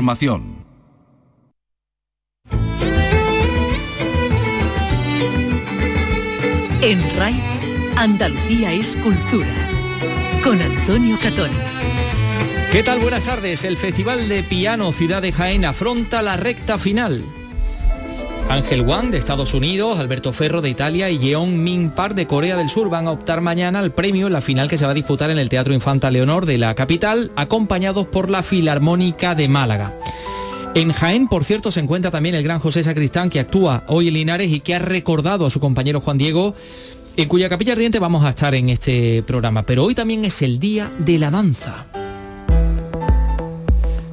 Información. En RAI, Andalucía es cultura. Con Antonio Catón. ¿Qué tal? Buenas tardes. El Festival de Piano Ciudad de Jaén afronta la recta final. Ángel Wang de Estados Unidos, Alberto Ferro de Italia y Jeon Min Park de Corea del Sur van a optar mañana al premio en la final que se va a disputar en el Teatro Infanta Leonor de la capital, acompañados por la Filarmónica de Málaga. En Jaén, por cierto, se encuentra también el gran José Sacristán que actúa hoy en Linares y que ha recordado a su compañero Juan Diego, en cuya capilla ardiente vamos a estar en este programa. Pero hoy también es el Día de la Danza.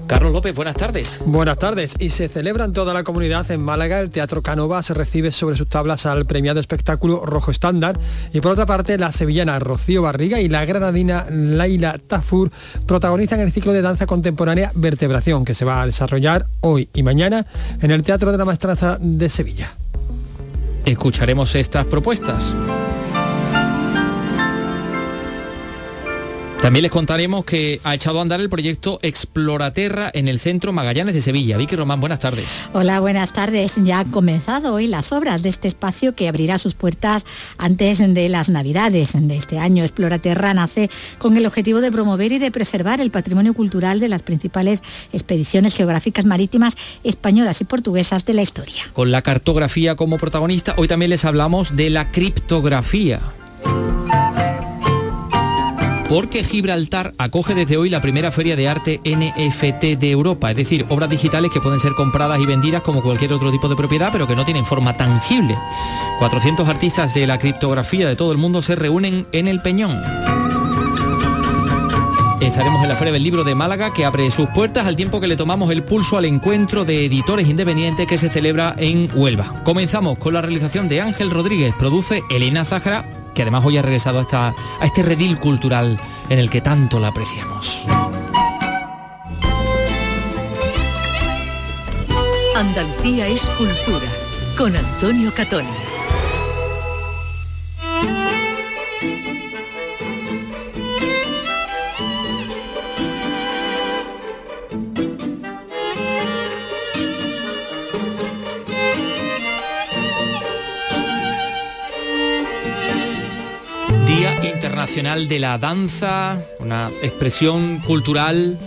Carlos López, buenas tardes. Buenas tardes. Y se celebra en toda la comunidad en Málaga. El Teatro Canova se recibe sobre sus tablas al premiado espectáculo Rojo Estándar. Y por otra parte, la sevillana Rocío Barriga y la granadina Laila Tafur protagonizan el ciclo de danza contemporánea Vertebración, que se va a desarrollar hoy y mañana en el Teatro de la Maestranza de Sevilla. Escucharemos estas propuestas. También les contaremos que ha echado a andar el proyecto Exploraterra en el Centro Magallanes de Sevilla. Vicky Román, buenas tardes. Hola, buenas tardes. Ya han comenzado hoy las obras de este espacio que abrirá sus puertas antes de las Navidades de este año. Exploraterra nace con el objetivo de promover y de preservar el patrimonio cultural de las principales expediciones geográficas marítimas españolas y portuguesas de la historia. Con la cartografía como protagonista, hoy también les hablamos de la criptografía porque Gibraltar acoge desde hoy la primera feria de arte NFT de Europa, es decir, obras digitales que pueden ser compradas y vendidas como cualquier otro tipo de propiedad, pero que no tienen forma tangible. 400 artistas de la criptografía de todo el mundo se reúnen en el Peñón. Estaremos en la Feria del Libro de Málaga que abre sus puertas al tiempo que le tomamos el pulso al encuentro de editores independientes que se celebra en Huelva. Comenzamos con la realización de Ángel Rodríguez, produce Elena Zahara que además hoy ha regresado a, a este redil cultural en el que tanto la apreciamos. Andalucía es cultura, con Antonio Catón. Internacional de la Danza, una expresión cultural.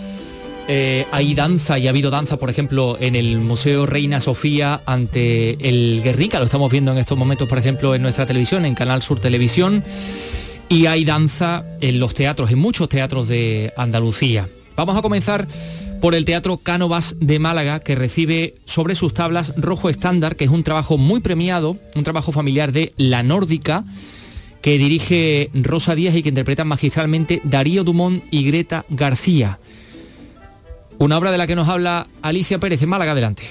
Eh, hay danza y ha habido danza, por ejemplo, en el Museo Reina Sofía ante el Guernica, lo estamos viendo en estos momentos, por ejemplo, en nuestra televisión, en Canal Sur Televisión, y hay danza en los teatros, en muchos teatros de Andalucía. Vamos a comenzar por el Teatro Cánovas de Málaga, que recibe sobre sus tablas Rojo Estándar, que es un trabajo muy premiado, un trabajo familiar de La Nórdica, que dirige Rosa Díaz y que interpretan magistralmente Darío Dumont y Greta García. Una obra de la que nos habla Alicia Pérez en Málaga. Adelante.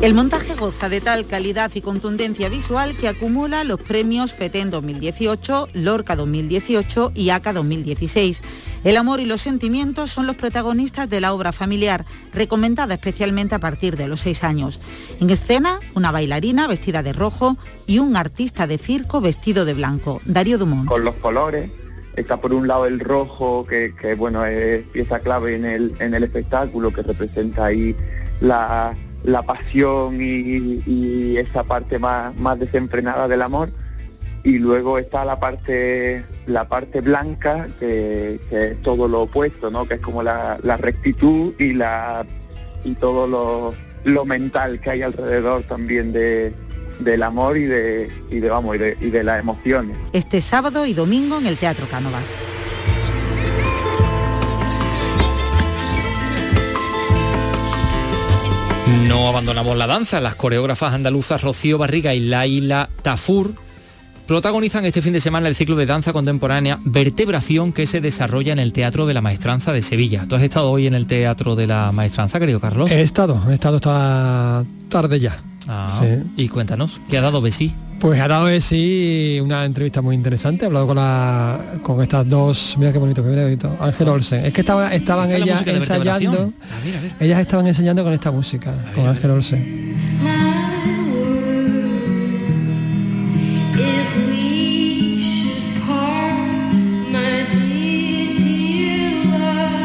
El montaje goza de tal calidad y contundencia visual que acumula los premios FETEN 2018, Lorca 2018 y ACA 2016. El amor y los sentimientos son los protagonistas de la obra familiar, recomendada especialmente a partir de los seis años. En escena, una bailarina vestida de rojo y un artista de circo vestido de blanco, Darío Dumont. Con los colores, está por un lado el rojo, que, bueno, es pieza clave en el, en el espectáculo, que representa ahí la la pasión y, esa parte más, más desenfrenada del amor y luego está la parte la parte blanca que, es todo lo opuesto no que es como la, rectitud y la y todo lo, lo, mental que hay alrededor también de, del amor y de y de vamos y de, y de las emociones. Este sábado y domingo en el teatro Cánovas. No abandonamos la danza. Las coreógrafas andaluzas Rocío Barriga y Laila Tafur protagonizan este fin de semana el ciclo de danza contemporánea Vertebración que se desarrolla en el Teatro de la Maestranza de Sevilla. ¿Tú has estado hoy en el Teatro de la Maestranza, querido Carlos? He estado, he estado esta tarde ya. Ah, Y cuéntanos, ¿qué ha dado Besí? Pues ha dado de sí una entrevista muy interesante, he hablado con la con estas dos, mira qué bonito, qué bonito, Ángel Olsen. Es que estaba, estaban ellas ensayando, ellas estaban enseñando con esta música, con Ángel Olsen.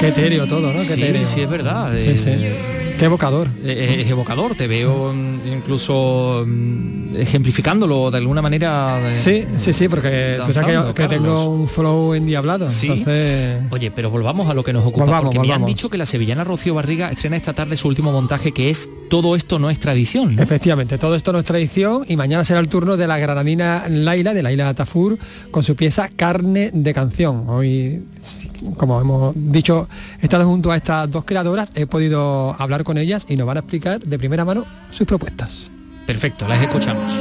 Qué etéreo todo, ¿no? Qué sí, etéreo. sí, es verdad. Sí, sí. Eh, Qué evocador. eh, es evocador, te veo incluso mm, ejemplificándolo de alguna manera. eh, Sí, sí, sí, porque tú sabes que, tengo un flow endiablado. Sí. Entonces, Oye, pero volvamos a lo que nos ocupa, Volvamos, porque me han dicho que la sevillana Rocío Barriga estrena esta tarde su último montaje que es Todo esto no es tradición. ¿no? efectivamente, todo esto no es tradición y mañana será el turno de la granadina Laila, de Laila Tafur, con su pieza Carne de Canción. Hoy, como hemos dicho, he estado junto a estas dos creadoras, he podido hablar con ellas y nos van a explicar de primera mano sus propuestas. Perfecto, las escuchamos.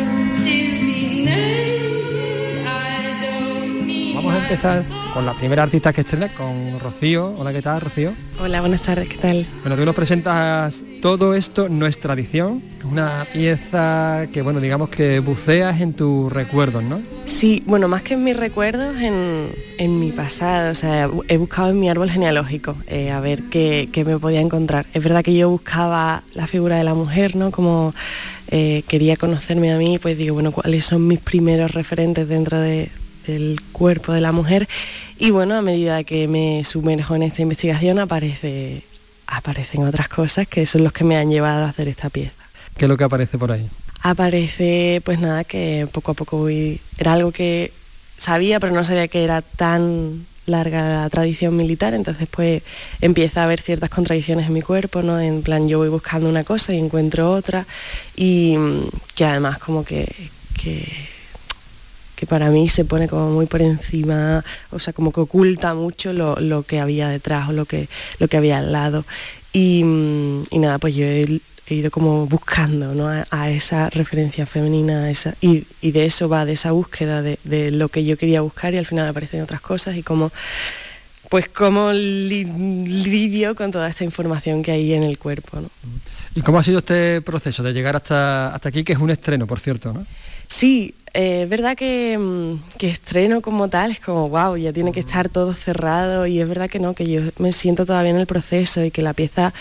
Empezar con la primera artista que estrena, con Rocío. Hola, ¿qué tal, Rocío? Hola, buenas tardes, ¿qué tal? Bueno, tú nos presentas Todo esto no es tradición, una pieza que, bueno, digamos que buceas en tus recuerdos, ¿no? Sí, bueno, más que en mis recuerdos, en, en mi pasado, o sea, he buscado en mi árbol genealógico eh, a ver qué, qué me podía encontrar. Es verdad que yo buscaba la figura de la mujer, ¿no? Como eh, quería conocerme a mí, pues digo, bueno, ¿cuáles son mis primeros referentes dentro de- del cuerpo de la mujer? Y bueno, a medida que me sumerjo en esta investigación aparece, aparecen otras cosas que son los que me han llevado a hacer esta pieza. ¿Qué es lo que aparece por ahí? aparece pues nada que poco a poco voy era algo que sabía pero no sabía que era tan larga la tradición militar entonces pues empieza a haber ciertas contradicciones en mi cuerpo no en plan yo voy buscando una cosa y encuentro otra y que además como que, que que para mí se pone como muy por encima, o sea, como que oculta mucho lo, lo que había detrás o lo que, lo que había al lado. Y, mm, y nada, pues yo he, he ido como buscando ¿no? a, a esa referencia femenina a esa, y, y de eso va, de esa búsqueda de, de lo que yo quería buscar y al final aparecen otras cosas y como pues cómo li- lidio con toda esta información que hay en el cuerpo. ¿no? ¿Y cómo ha sido este proceso de llegar hasta, hasta aquí, que es un estreno, por cierto, ¿no? Sí, eh, es verdad que, mm, que estreno como tal es como, wow, ya tiene que estar todo cerrado y es verdad que no, que yo me siento todavía en el proceso y que la pieza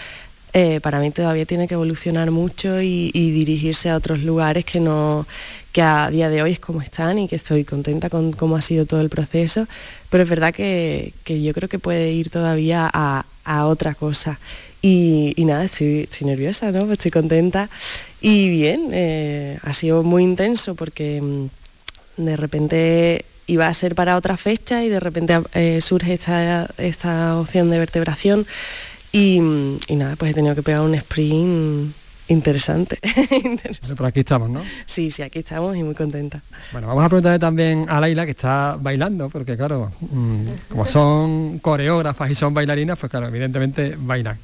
eh, para mí todavía tiene que evolucionar mucho y, dirigirse a otros lugares que no que a día de hoy es como están y que estoy contenta con cómo ha sido todo el proceso, pero es verdad que, que yo creo que puede ir todavía a, a otra cosa. Y, nada, estoy, nerviosa, ¿no? Estoy contenta y bien, eh, ha sido muy intenso porque mm, de repente iba a ser para otra fecha y de repente eh, surge esta, esta opción de vertebración y, y nada, pues he tenido que pegar un sprint interesante. Interesante. Por aquí estamos, ¿no? Sí, sí, aquí estamos y muy contenta. Bueno, vamos a preguntarle también a Laila, que está bailando, porque claro, mm, como son coreógrafas y son bailarinas, pues claro, evidentemente bailan.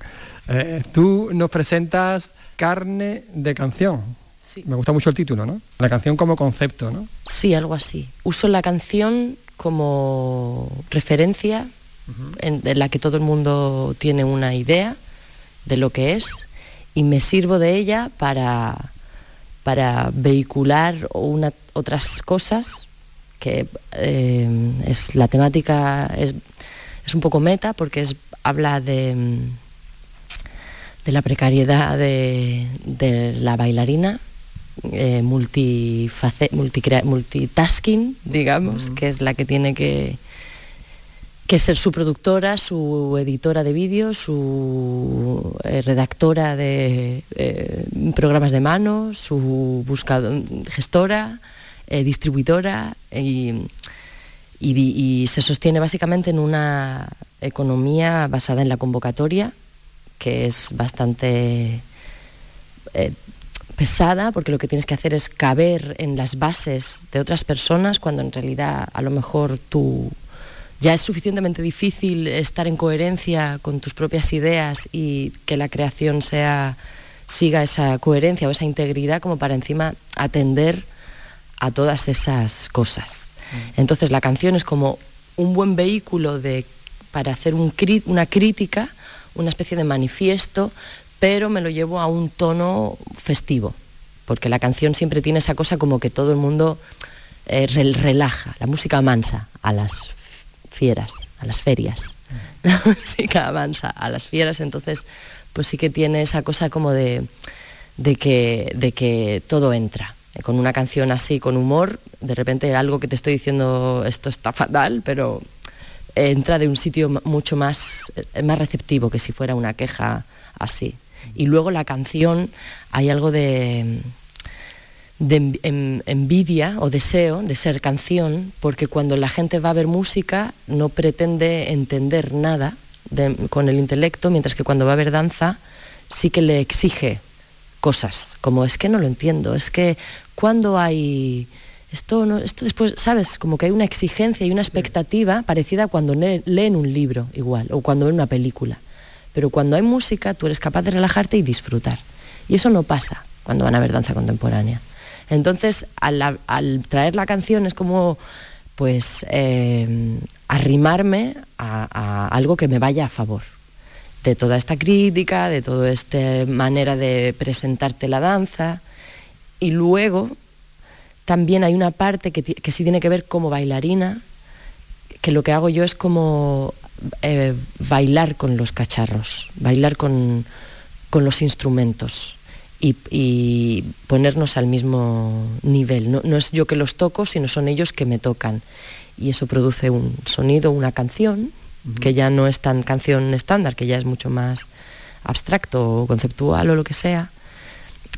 Eh, tú nos presentas Carne de Canción. Sí. Me gusta mucho el título, ¿no? La canción como concepto, ¿no? Sí, algo así. Uso la canción como referencia en, en la que todo el mundo tiene una idea de lo que es y me sirvo de ella para, para vehicular una- otras cosas que eh, es la temática es, es un poco meta porque es, habla de, de la precariedad de, de la bailarina eh, multitasking, digamos, que es la que tiene que, que ser su productora, su editora de vídeo, su eh, redactora de eh, programas de mano, su buscado- gestora, eh, distribuidora y, y se sostiene básicamente en una economía basada en la convocatoria, que es bastante pesada porque lo que tienes que hacer es caber en las bases de otras personas cuando en realidad a lo mejor tú ya es suficientemente difícil estar en coherencia con tus propias ideas y que la creación sea siga esa coherencia o esa integridad como para encima atender a todas esas cosas. Entonces la canción es como un buen vehículo de, para hacer un una crítica, una especie de manifiesto, pero me lo llevo a un tono festivo, porque la canción siempre tiene esa cosa como que todo el mundo eh, rel- relaja, la música mansa a las fieras, a las ferias. La música mansa a las fieras, entonces pues sí que tiene esa cosa como de, de que, de que todo entra. Con una canción así, con humor, de repente algo que te estoy diciendo, esto está fatal, pero entra de un sitio mucho más, eh, más receptivo que si fuera una queja así. Y luego la canción, hay algo de, de envidia o deseo de ser canción, porque cuando la gente va a ver música no pretende entender nada con el intelecto, mientras que cuando va a ver danza sí que le exige cosas, como es que no lo entiendo, es que cuando hay esto no, esto después, sabes, como que hay una exigencia y una expectativa parecida a cuando leen un libro igual o cuando ven una película. Pero cuando hay música tú eres capaz de relajarte y disfrutar. Y eso no pasa cuando van a ver danza contemporánea. Entonces, al, traer la canción es como pues eh, arrimarme a, algo que me vaya a favor de toda esta crítica, de toda esta manera de presentarte la danza. Y luego también hay una parte que, sí tiene que ver como bailarina, que lo que hago yo es como eh, bailar con los cacharros, bailar con los instrumentos y, ponernos al mismo nivel. No, es yo que los toco, sino son ellos que me tocan. Y eso produce un sonido, una canción, que ya no es tan canción estándar, que ya es mucho más abstracto o conceptual o lo que sea.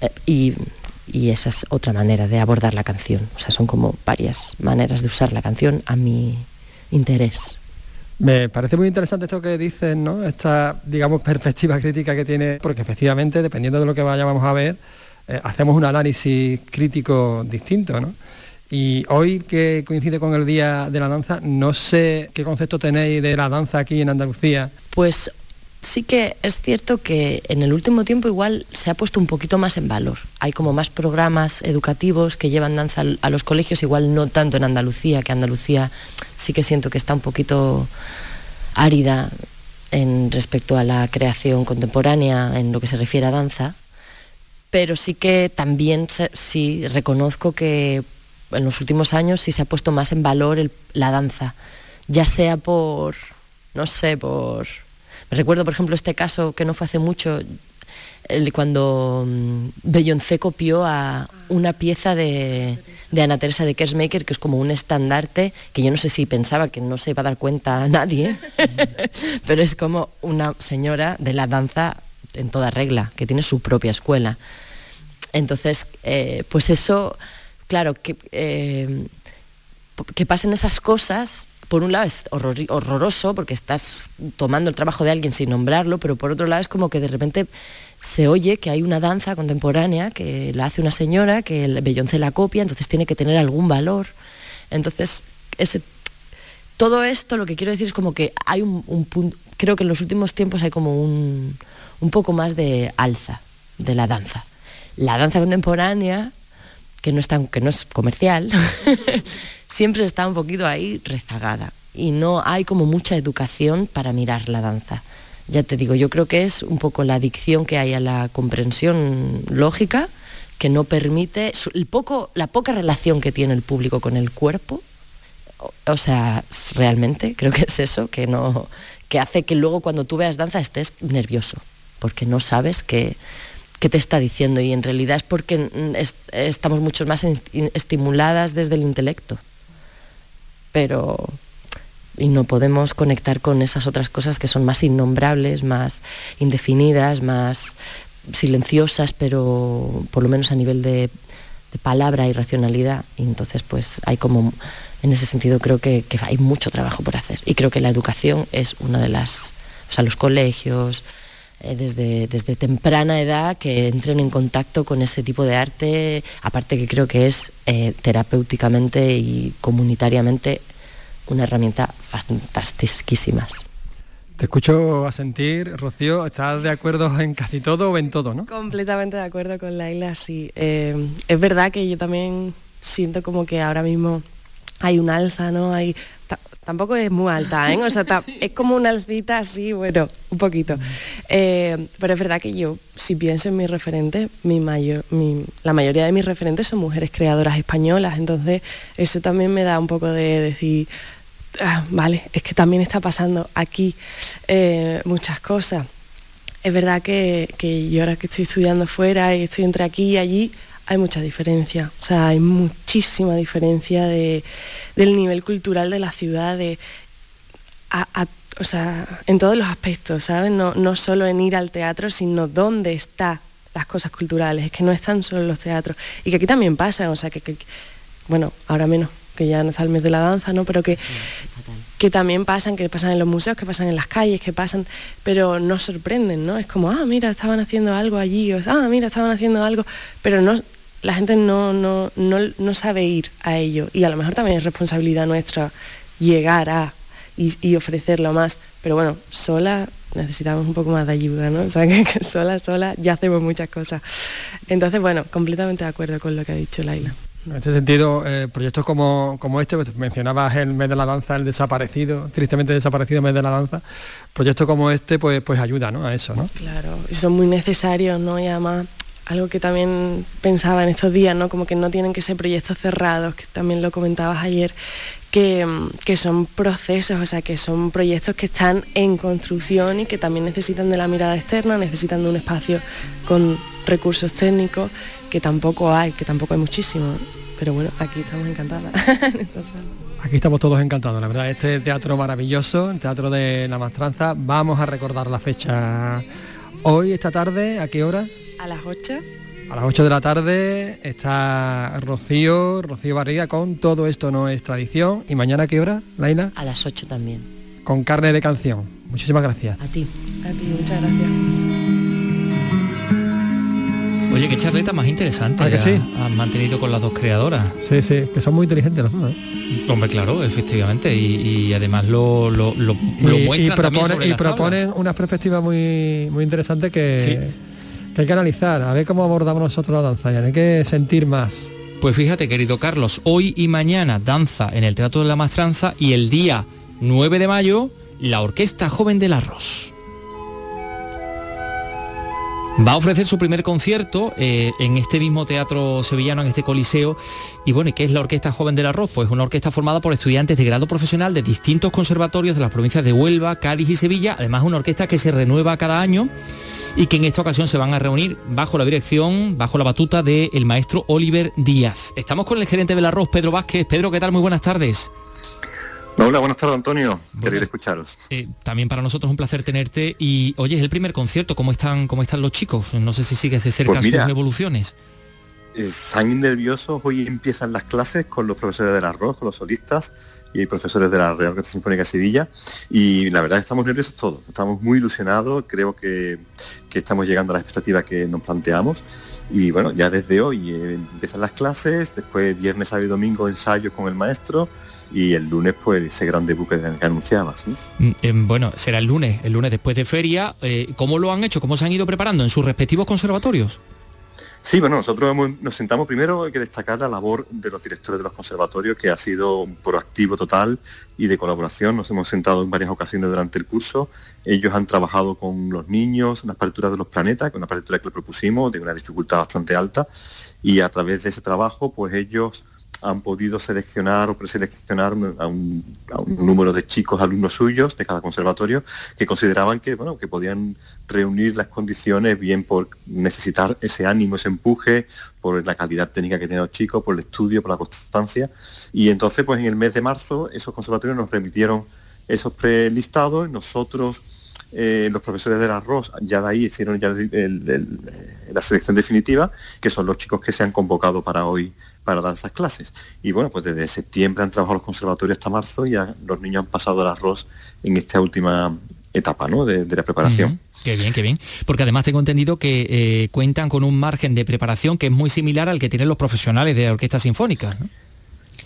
Eh, y, y esa es otra manera de abordar la canción. O sea, son como varias maneras de usar la canción a mi interés. Me parece muy interesante esto que dices, ¿no? Esta, digamos, perspectiva crítica que tiene, porque efectivamente, dependiendo de lo que vayamos a ver, eh, hacemos un análisis crítico distinto, ¿no? Y hoy que coincide con el Día de la Danza, no sé qué concepto tenéis de la danza aquí en Andalucía. Pues sí que es cierto que en el último tiempo igual se ha puesto un poquito más en valor. Hay como más programas educativos que llevan danza a los colegios, igual no tanto en Andalucía, que Andalucía sí que siento que está un poquito árida en respecto a la creación contemporánea en lo que se refiere a danza, pero sí que también sí reconozco que en los últimos años sí se ha puesto más en valor la danza, ya sea por, no sé, por Recuerdo, por ejemplo, este caso que no fue hace mucho, cuando mm, Beyoncé copió a una pieza de, de Ana Teresa de Kersmaker, que es como un estandarte, que yo no sé si pensaba que no se iba a dar cuenta a nadie, pero es como una señora de la danza en toda regla, que tiene su propia escuela. Entonces, eh, pues eso, claro, que, eh, que pasen esas cosas por un lado es horroroso porque estás tomando el trabajo de alguien sin nombrarlo, pero por otro lado es como que de repente se oye que hay una danza contemporánea que la hace una señora, que el Beyoncé la copia, entonces tiene que tener algún valor. Entonces, ese, todo esto lo que quiero decir es como que hay un, punto, creo que en los últimos tiempos hay como un, un poco más de alza de la danza. La danza contemporánea, que no, está, que no es comercial, siempre está un poquito ahí rezagada y no hay como mucha educación para mirar la danza. Ya te digo, yo creo que es un poco la adicción que hay a la comprensión lógica que no permite el poco, la poca relación que tiene el público con el cuerpo. O, sea, realmente creo que es eso que no que hace que luego cuando tú veas danza estés nervioso porque no sabes qué, qué te está diciendo y en realidad es porque estamos mucho más estimuladas desde el intelecto pero y no podemos conectar con esas otras cosas que son más innombrables, más indefinidas, más silenciosas, pero por lo menos a nivel de, palabra y racionalidad. Entonces, pues hay como, en ese sentido creo que, hay mucho trabajo por hacer. Y creo que la educación es una de las, o sea, los colegios, eh, desde, desde temprana edad que entren en contacto con ese tipo de arte, aparte que creo que es eh, terapéuticamente y comunitariamente una herramienta fantásticísima. Te escucho a sentir, Rocío, ¿estás de acuerdo en casi todo o en todo, no? Completamente de acuerdo con Laila, sí. Eh, es verdad que yo también siento como que ahora mismo hay un alza, ¿no? Hay tampoco es muy alta, ¿eh? O sea, es como una alcita así, bueno, un poquito. Eh, pero es verdad que yo, si pienso en mis referentes, mi mayor, la mayoría de mis referentes son mujeres creadoras españolas, entonces eso también me da un poco de decir, ah, vale, es que también está pasando aquí eh, muchas cosas. Es verdad que, que yo ahora que estoy estudiando fuera y estoy entre aquí y allí, hay mucha diferencia, o sea, hay muchísima diferencia de, del nivel cultural de la ciudad. o sea, en todos los aspectos, ¿sabes? No, no solo en ir al teatro, sino dónde están las cosas culturales, es que no están solo en los teatros. Y que aquí también pasa, o sea, que, bueno, ahora menos, que ya no está el mes de la danza, ¿no? Pero que, que también pasan, que pasan en los museos, que pasan en las calles, que pasan, pero no sorprenden, ¿no? Es como, ah, mira, estaban haciendo algo allí, o, ah, mira, estaban haciendo algo, pero no, la gente no, no, no, sabe ir a ello. Y a lo mejor también es responsabilidad nuestra llegar a y, ofrecerlo más. Pero bueno, sola necesitamos un poco más de ayuda, ¿no? O sea, que, sola, sola ya hacemos muchas cosas. Entonces, bueno, completamente de acuerdo con lo que ha dicho Laila. En este sentido, eh, proyectos como, como este, pues mencionabas el mes de la danza, el desaparecido, tristemente desaparecido mes de la danza, proyectos como este pues, pues ayuda ¿no? a eso, ¿no? Claro, y son muy necesarios, ¿no? Y además algo que también pensaba en estos días, ¿no? Como que no tienen que ser proyectos cerrados, que también lo comentabas ayer, que, que, son procesos, o sea, que son proyectos que están en construcción y que también necesitan de la mirada externa, necesitan de un espacio con recursos técnicos, que tampoco hay, que tampoco hay muchísimo. Pero bueno, aquí estamos encantadas. Aquí estamos todos encantados, la verdad, este teatro maravilloso, el Teatro de la Mastranza. Vamos a recordar la fecha hoy, esta tarde, ¿a qué hora? A las 8. A las 8 de la tarde está Rocío, Rocío Barriga con Todo esto no es tradición. ¿Y mañana a qué hora, Laila? A las 8 también. Con carne de canción. Muchísimas gracias. A ti. A ti, muchas gracias. Oye, qué charleta más interesante ¿Ah, que sí? has mantenido con las dos creadoras. Sí, sí, que son muy inteligentes las dos. ¿eh? Hombre, claro, efectivamente, y, además lo, lo, lo, muestran y, proponen una perspectiva muy, muy interesante que, hay que analizar, a ver cómo abordamos nosotros la danza, ya hay que sentir más. Pues fíjate, querido Carlos, hoy y mañana danza en el Teatro de la Mastranza y el día 9 de mayo la Orquesta Joven del Arroz. Va a ofrecer su primer concierto eh, en este mismo teatro sevillano, en este coliseo. Y bueno, ¿qué es la Orquesta Joven del Arroz? Pues una orquesta formada por estudiantes de grado profesional de distintos conservatorios de las provincias de Huelva, Cádiz y Sevilla. Además, una orquesta que se renueva cada año y que en esta ocasión se van a reunir bajo la dirección, bajo la batuta del maestro Oliver Díaz. Estamos con el gerente del arroz, Pedro Vázquez. Pedro, ¿qué tal? Muy buenas tardes. Hola, buenas tardes Antonio, quería escucharos. Eh, también para nosotros un placer tenerte y oye, es el primer concierto, ¿cómo están, cómo están los chicos? No sé si sigues de cerca pues sus evoluciones. Están nerviosos, hoy empiezan las clases con los profesores del arroz, con los solistas y profesores de la Real Orquesta Sinfónica de Sevilla. Y la verdad estamos nerviosos todos, estamos muy ilusionados, creo que, estamos llegando a las expectativas que nos planteamos. Y bueno, ya desde hoy eh, empiezan las clases, después viernes, sábado y domingo ensayos con el maestro y el lunes pues ese gran debut que, anunciabas. Mm, eh, bueno, será el lunes, el lunes después de feria. Eh, ¿Cómo lo han hecho? ¿Cómo se han ido preparando en sus respectivos conservatorios? Sí, bueno, nosotros nos sentamos primero, hay que destacar la labor de los directores de los conservatorios, que ha sido proactivo total y de colaboración. Nos hemos sentado en varias ocasiones durante el curso. Ellos han trabajado con los niños las partituras de los planetas, con una partitura que le propusimos de una dificultad bastante alta, y a través de ese trabajo, pues ellos han podido seleccionar o preseleccionar a un, número de chicos alumnos suyos de cada conservatorio que consideraban que bueno que podían reunir las condiciones bien por necesitar ese ánimo ese empuje por la calidad técnica que tienen los chicos por el estudio por la constancia. Y entonces pues en el mes de marzo esos conservatorios nos remitieron esos prelistados. Nosotros eh, los profesores del arroz ya de ahí hicieron ya la selección definitiva, que son los chicos que se han convocado para hoy para dar esas clases. Y bueno, pues desde septiembre han trabajado los conservatorios hasta marzo y ya los niños han pasado el arroz en esta última etapa ¿no? de, la preparación. Qué bien, qué bien. Porque además tengo entendido que eh, cuentan con un margen de preparación que es muy similar al que tienen los profesionales de orquestas sinfónicas.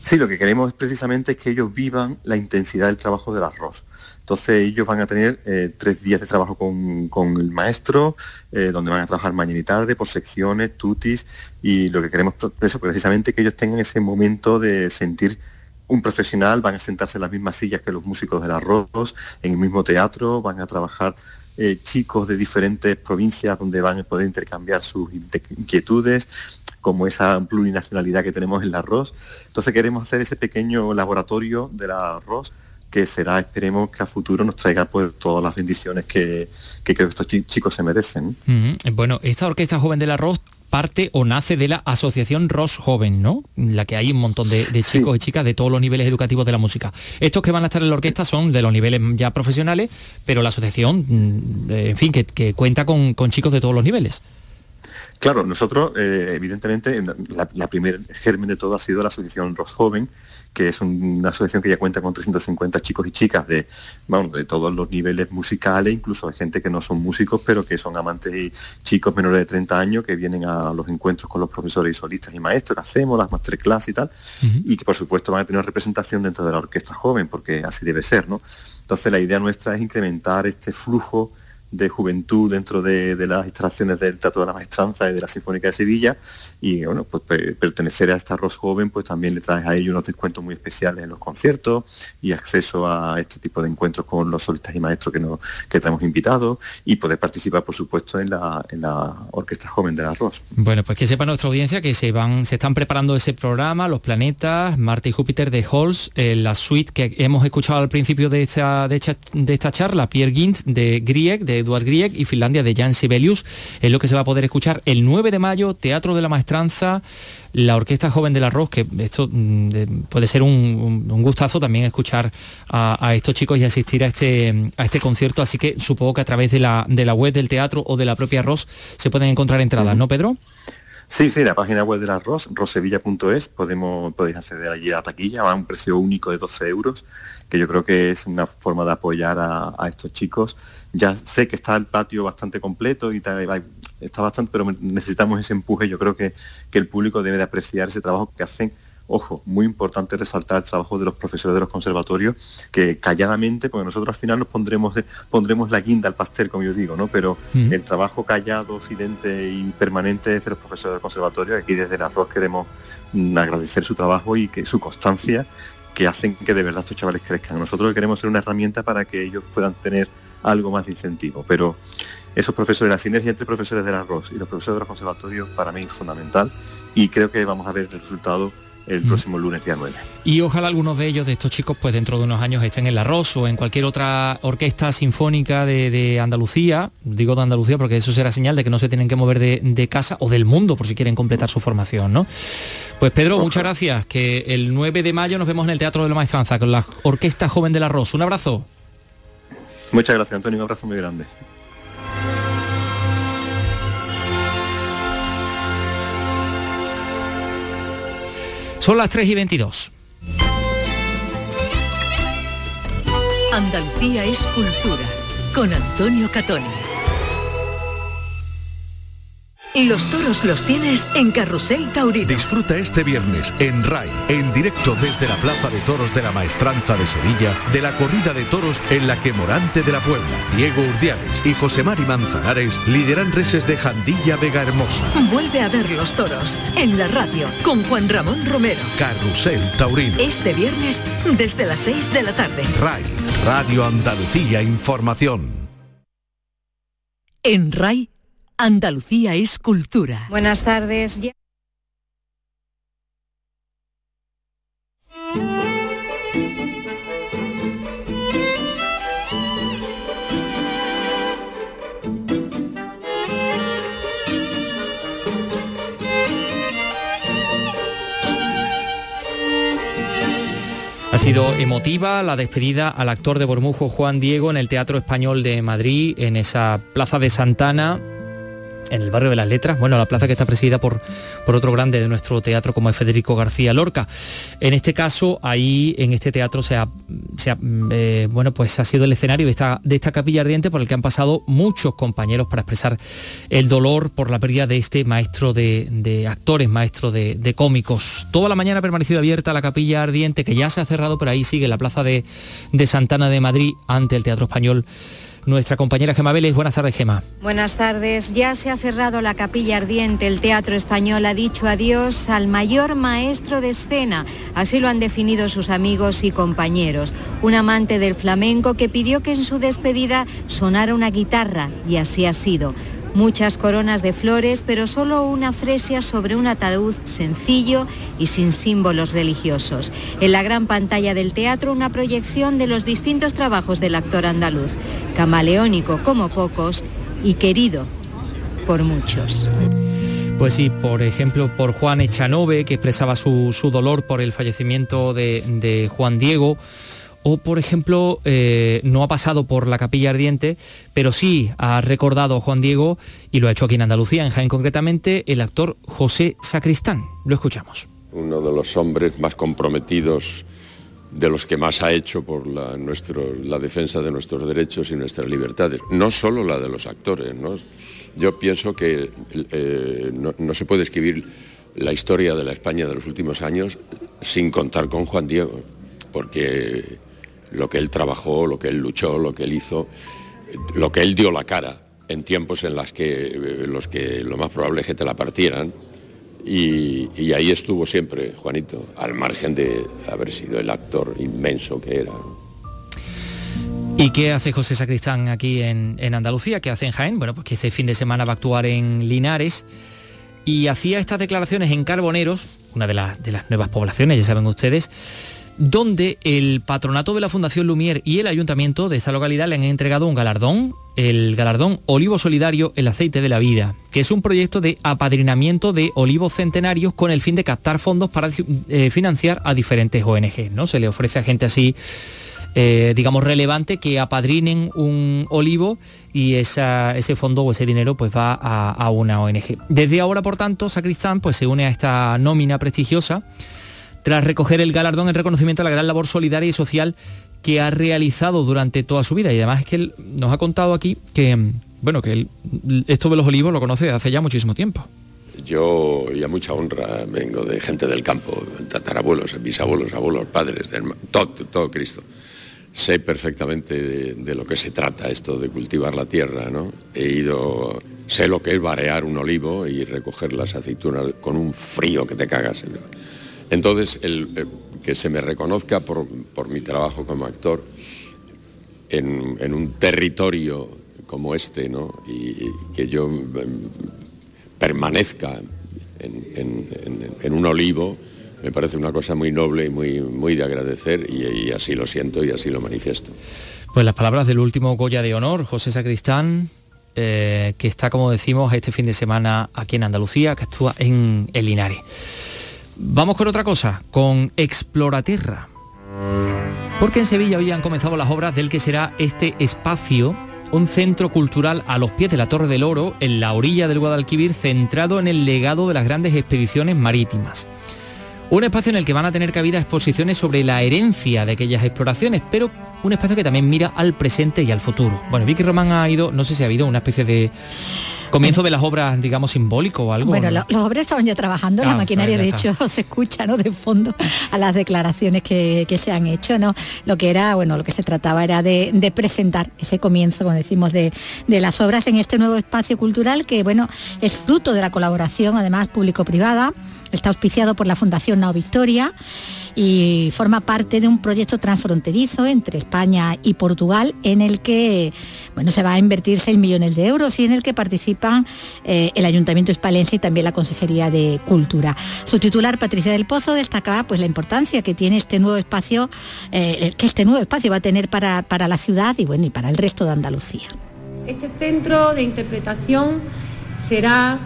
Sí, lo que queremos es precisamente que ellos vivan la intensidad del trabajo del arroz. Entonces ellos van a tener eh, tres días de trabajo con, el maestro, eh, donde van a trabajar mañana y tarde por secciones, tutis, y lo que queremos es precisamente que ellos tengan ese momento de sentir un profesional, van a sentarse en las mismas sillas que los músicos del arroz, en el mismo teatro, van a trabajar eh, chicos de diferentes provincias donde van a poder intercambiar sus inquietudes, como esa plurinacionalidad que tenemos en el arroz. Entonces queremos hacer ese pequeño laboratorio del arroz que será, esperemos que a futuro nos traiga pues todas las bendiciones que, que creo que estos chicos se merecen. Bueno, esta Orquesta Joven del Arroz parte o nace de la Asociación Ross Joven, ¿no? La que hay un montón de, chicos y chicas de todos los niveles educativos de la música. Estos que van a estar en la orquesta son de los niveles ya profesionales, pero la asociación, mm, en fin, que, cuenta con chicos de todos los niveles. Claro, nosotros, eh, evidentemente, la, la primer germen de todo ha sido la asociación Ros Joven, que es una asociación que ya cuenta con 350 chicos y chicas de, de todos los niveles musicales, incluso hay gente que no son músicos, pero que son amantes y chicos menores de 30 años que vienen a los encuentros con los profesores y solistas y maestros hacemos, las masterclass y tal, y que por supuesto van a tener representación dentro de la orquesta joven, porque así debe ser, ¿no? Entonces la idea nuestra es incrementar este flujo de juventud dentro de, las instalaciones del Teatro de la Maestranza y de la Sinfónica de Sevilla y bueno, pues pertenecer a esta arroz joven pues también le trae a ellos unos descuentos muy especiales en los conciertos y acceso a este tipo de encuentros con los solistas y maestros que, nos, que tenemos invitados y poder participar por supuesto en la, en la Orquesta Joven del Arroz. Bueno, pues que sepa nuestra audiencia que se van, se están preparando ese programa, Los Planetas, Marte y Júpiter de Halls, la suite que hemos escuchado al principio de esta, de esta, de esta charla, Pierre Gint de Grieg, de Eduard Grieg y Finlandia de Jan Sibelius. Es lo que se va a poder escuchar el 9 de mayo, Teatro de la Maestranza, la Orquesta Joven del Arroz, que esto mm, puede ser un, gustazo también escuchar a, estos chicos y asistir a este, a este concierto, así que supongo que a través de la, de la web del teatro o de la propia Arroz se pueden encontrar entradas, ¿no, Pedro? Sí, sí, la página web del arroz, rosevilla.es, podemos, podéis acceder allí a la taquilla a un precio único de 12 euros, que yo creo que es una forma de apoyar a, estos chicos. Ya sé que está el patio bastante completo y está bastante, pero necesitamos ese empuje. Yo creo que, que el público debe de apreciar ese trabajo que hacen Ojo, muy importante resaltar el trabajo de los profesores de los conservatorios, que calladamente, porque nosotros al final nos pondremos, pondremos la guinda al pastel, como yo digo, ¿no? Pero mm. el trabajo callado, silente y permanente es de los profesores del conservatorio. Aquí desde la arroz queremos mm, agradecer su trabajo y que su constancia que hacen que de verdad estos chavales crezcan. Nosotros queremos ser una herramienta para que ellos puedan tener algo más de incentivo, pero esos profesores, la sinergia entre profesores del arroz y los profesores de los conservatorios para mí es fundamental y creo que vamos a ver el resultado el mm. próximo lunes día 9. Y ojalá algunos de ellos, de estos chicos, pues dentro de unos años estén en la ROS o en cualquier otra orquesta sinfónica de, Andalucía, digo de Andalucía porque eso será señal de que no se tienen que mover de, casa o del mundo por si quieren completar su formación, ¿no? Pues Pedro, muchas gracias, que el 9 de mayo nos vemos en el Teatro de la Maestranza con la Orquesta Joven de la ROS. Un abrazo. Muchas gracias, Antonio, un abrazo muy grande. Son las 3 y 22. Andalucía es cultura con Antonio Catoni. Y los toros los tienes en Carrusel Taurino. Disfruta este viernes en RAI, en directo desde la Plaza de Toros de la Maestranza de Sevilla, de la corrida de toros en la que Morante de la Puebla, Diego Urdiales y José Mari Manzanares lideran reses de Jandilla Vega Hermosa. Vuelve a ver los toros en la radio con Juan Ramón Romero. Carrusel Taurino. Este viernes desde las 6 de la tarde. RAI, Radio Andalucía Información. En RAI Andalucía es cultura. Buenas tardes. Ha sido emotiva la despedida al actor de Bormujo Juan Diego en el Teatro Español de Madrid, en esa plaza de Santana, en el barrio de las Letras, bueno, la plaza que está presidida por, por otro grande de nuestro teatro como es Federico García Lorca. En este caso, ahí en este teatro se ha, eh, bueno, pues ha sido el escenario de esta, de esta capilla ardiente por el que han pasado muchos compañeros para expresar el dolor por la pérdida de este maestro de, actores, maestro de, de, cómicos. Toda la mañana ha permanecido abierta la capilla ardiente, que ya se ha cerrado, pero ahí sigue la plaza de, de Santana de Madrid ante el Teatro Español nuestra compañera Gema Vélez. Buenas tardes, Gema. Buenas tardes. Ya se ha cerrado la capilla ardiente. El Teatro Español ha dicho adiós al mayor maestro de escena. Así lo han definido sus amigos y compañeros. Un amante del flamenco que pidió que en su despedida sonara una guitarra y así ha sido. Muchas coronas de flores, pero solo una fresia sobre un ataúd sencillo y sin símbolos religiosos. En la gran pantalla del teatro una proyección de los distintos trabajos del actor andaluz, camaleónico como pocos y querido por muchos. Pues sí, por ejemplo, por Juan Echanove, que expresaba su, dolor por el fallecimiento de, Juan Diego, o por ejemplo, eh, no ha pasado por la capilla ardiente, pero sí ha recordado a Juan Diego, y lo ha hecho aquí en Andalucía, en Jaén concretamente, el actor José Sacristán. Lo escuchamos. Uno de los hombres más comprometidos de los que más ha hecho por la, la defensa de nuestros derechos y nuestras libertades, no solo la de los actores, ¿no? Yo pienso que eh, no, se puede escribir la historia de la España de los últimos años sin contar con Juan Diego, porque lo que él trabajó, lo que él luchó, lo que él hizo, lo que él dio la cara en tiempos en las que, los que lo más probable es que te la partieran, y, ahí estuvo siempre Juanito, al margen de haber sido el actor inmenso que era. ¿Y qué hace José Sacristán aquí en, Andalucía? ¿Qué hace en Jaén? Bueno, pues que este fin de semana va a actuar en Linares y hacía estas declaraciones en Carboneros, una de las nuevas poblaciones, ya saben ustedes, donde el patronato de la Fundación Lumier y el ayuntamiento de esta localidad le han entregado un galardón, el galardón Olivo Solidario, el aceite de la vida, que es un proyecto de apadrinamiento de olivos centenarios con el fin de captar fondos para eh, financiar a diferentes ONG. ¿no? Se le ofrece a gente así eh, digamos, relevante que apadrinen un olivo y ese fondo o ese dinero pues va a, una ONG. Desde ahora, por tanto, Sacristán pues, se une a esta nómina prestigiosa tras recoger el galardón en reconocimiento a la gran labor solidaria y social que ha realizado durante toda su vida. Y además es que él nos ha contado aquí que, bueno, que esto de los olivos lo conoce hace ya muchísimo tiempo. Yo, y a mucha honra, vengo de gente del campo, tatarabuelos, bisabuelos, abuelos, padres, todo, todo Cristo sé perfectamente de, lo que se trata esto de cultivar la tierra, ¿no? He ido, sé lo que es barear un olivo y recoger las aceitunas con un frío que te cagas. Entonces, eh, que se me reconozca por, mi trabajo como actor en, un territorio como este, ¿no? Y, que yo em, permanezca en un olivo, me parece una cosa muy noble y muy, muy de agradecer y, así lo siento y así lo manifiesto. Pues las palabras del último Goya de Honor, José Sacristán, eh, que está, como decimos, este fin de semana aquí en Andalucía, que actúa en El Linares. Vamos con otra cosa, con Exploraterra. Porque en Sevilla hoy han comenzado las obras del que será este espacio un centro cultural a los pies de la Torre del Oro, en la orilla del Guadalquivir, centrado en el legado de las grandes expediciones marítimas. Un espacio en el que van a tener cabida exposiciones sobre la herencia de aquellas exploraciones, pero un espacio que también mira al presente y al futuro. Bueno, Vicky Román ha ido, no sé si ha habido una especie de comienzo de las obras, digamos, simbólico o algo. Bueno, los obras estaban ya trabajando, la ah, maquinaria de hecho se escucha, ¿no? De fondo a las declaraciones que, se han hecho, ¿no? Lo que era, bueno, lo que se trataba era de, presentar ese comienzo, como decimos, de, de, las obras en este nuevo espacio cultural que, bueno, es fruto de la colaboración, además, público-privada, está auspiciado por la Fundación Nao Victoria y forma parte de un proyecto transfronterizo entre España y Portugal en el que bueno, se va a invertir 6 millones de euros y en el que participan eh, el Ayuntamiento Hispalense y también la Consejería de Cultura. Su titular, Patricia del Pozo, destacaba pues, la importancia que tiene este nuevo espacio, eh, que este nuevo espacio va a tener para, para la ciudad y, bueno, y para el resto de Andalucía. Este centro de interpretación será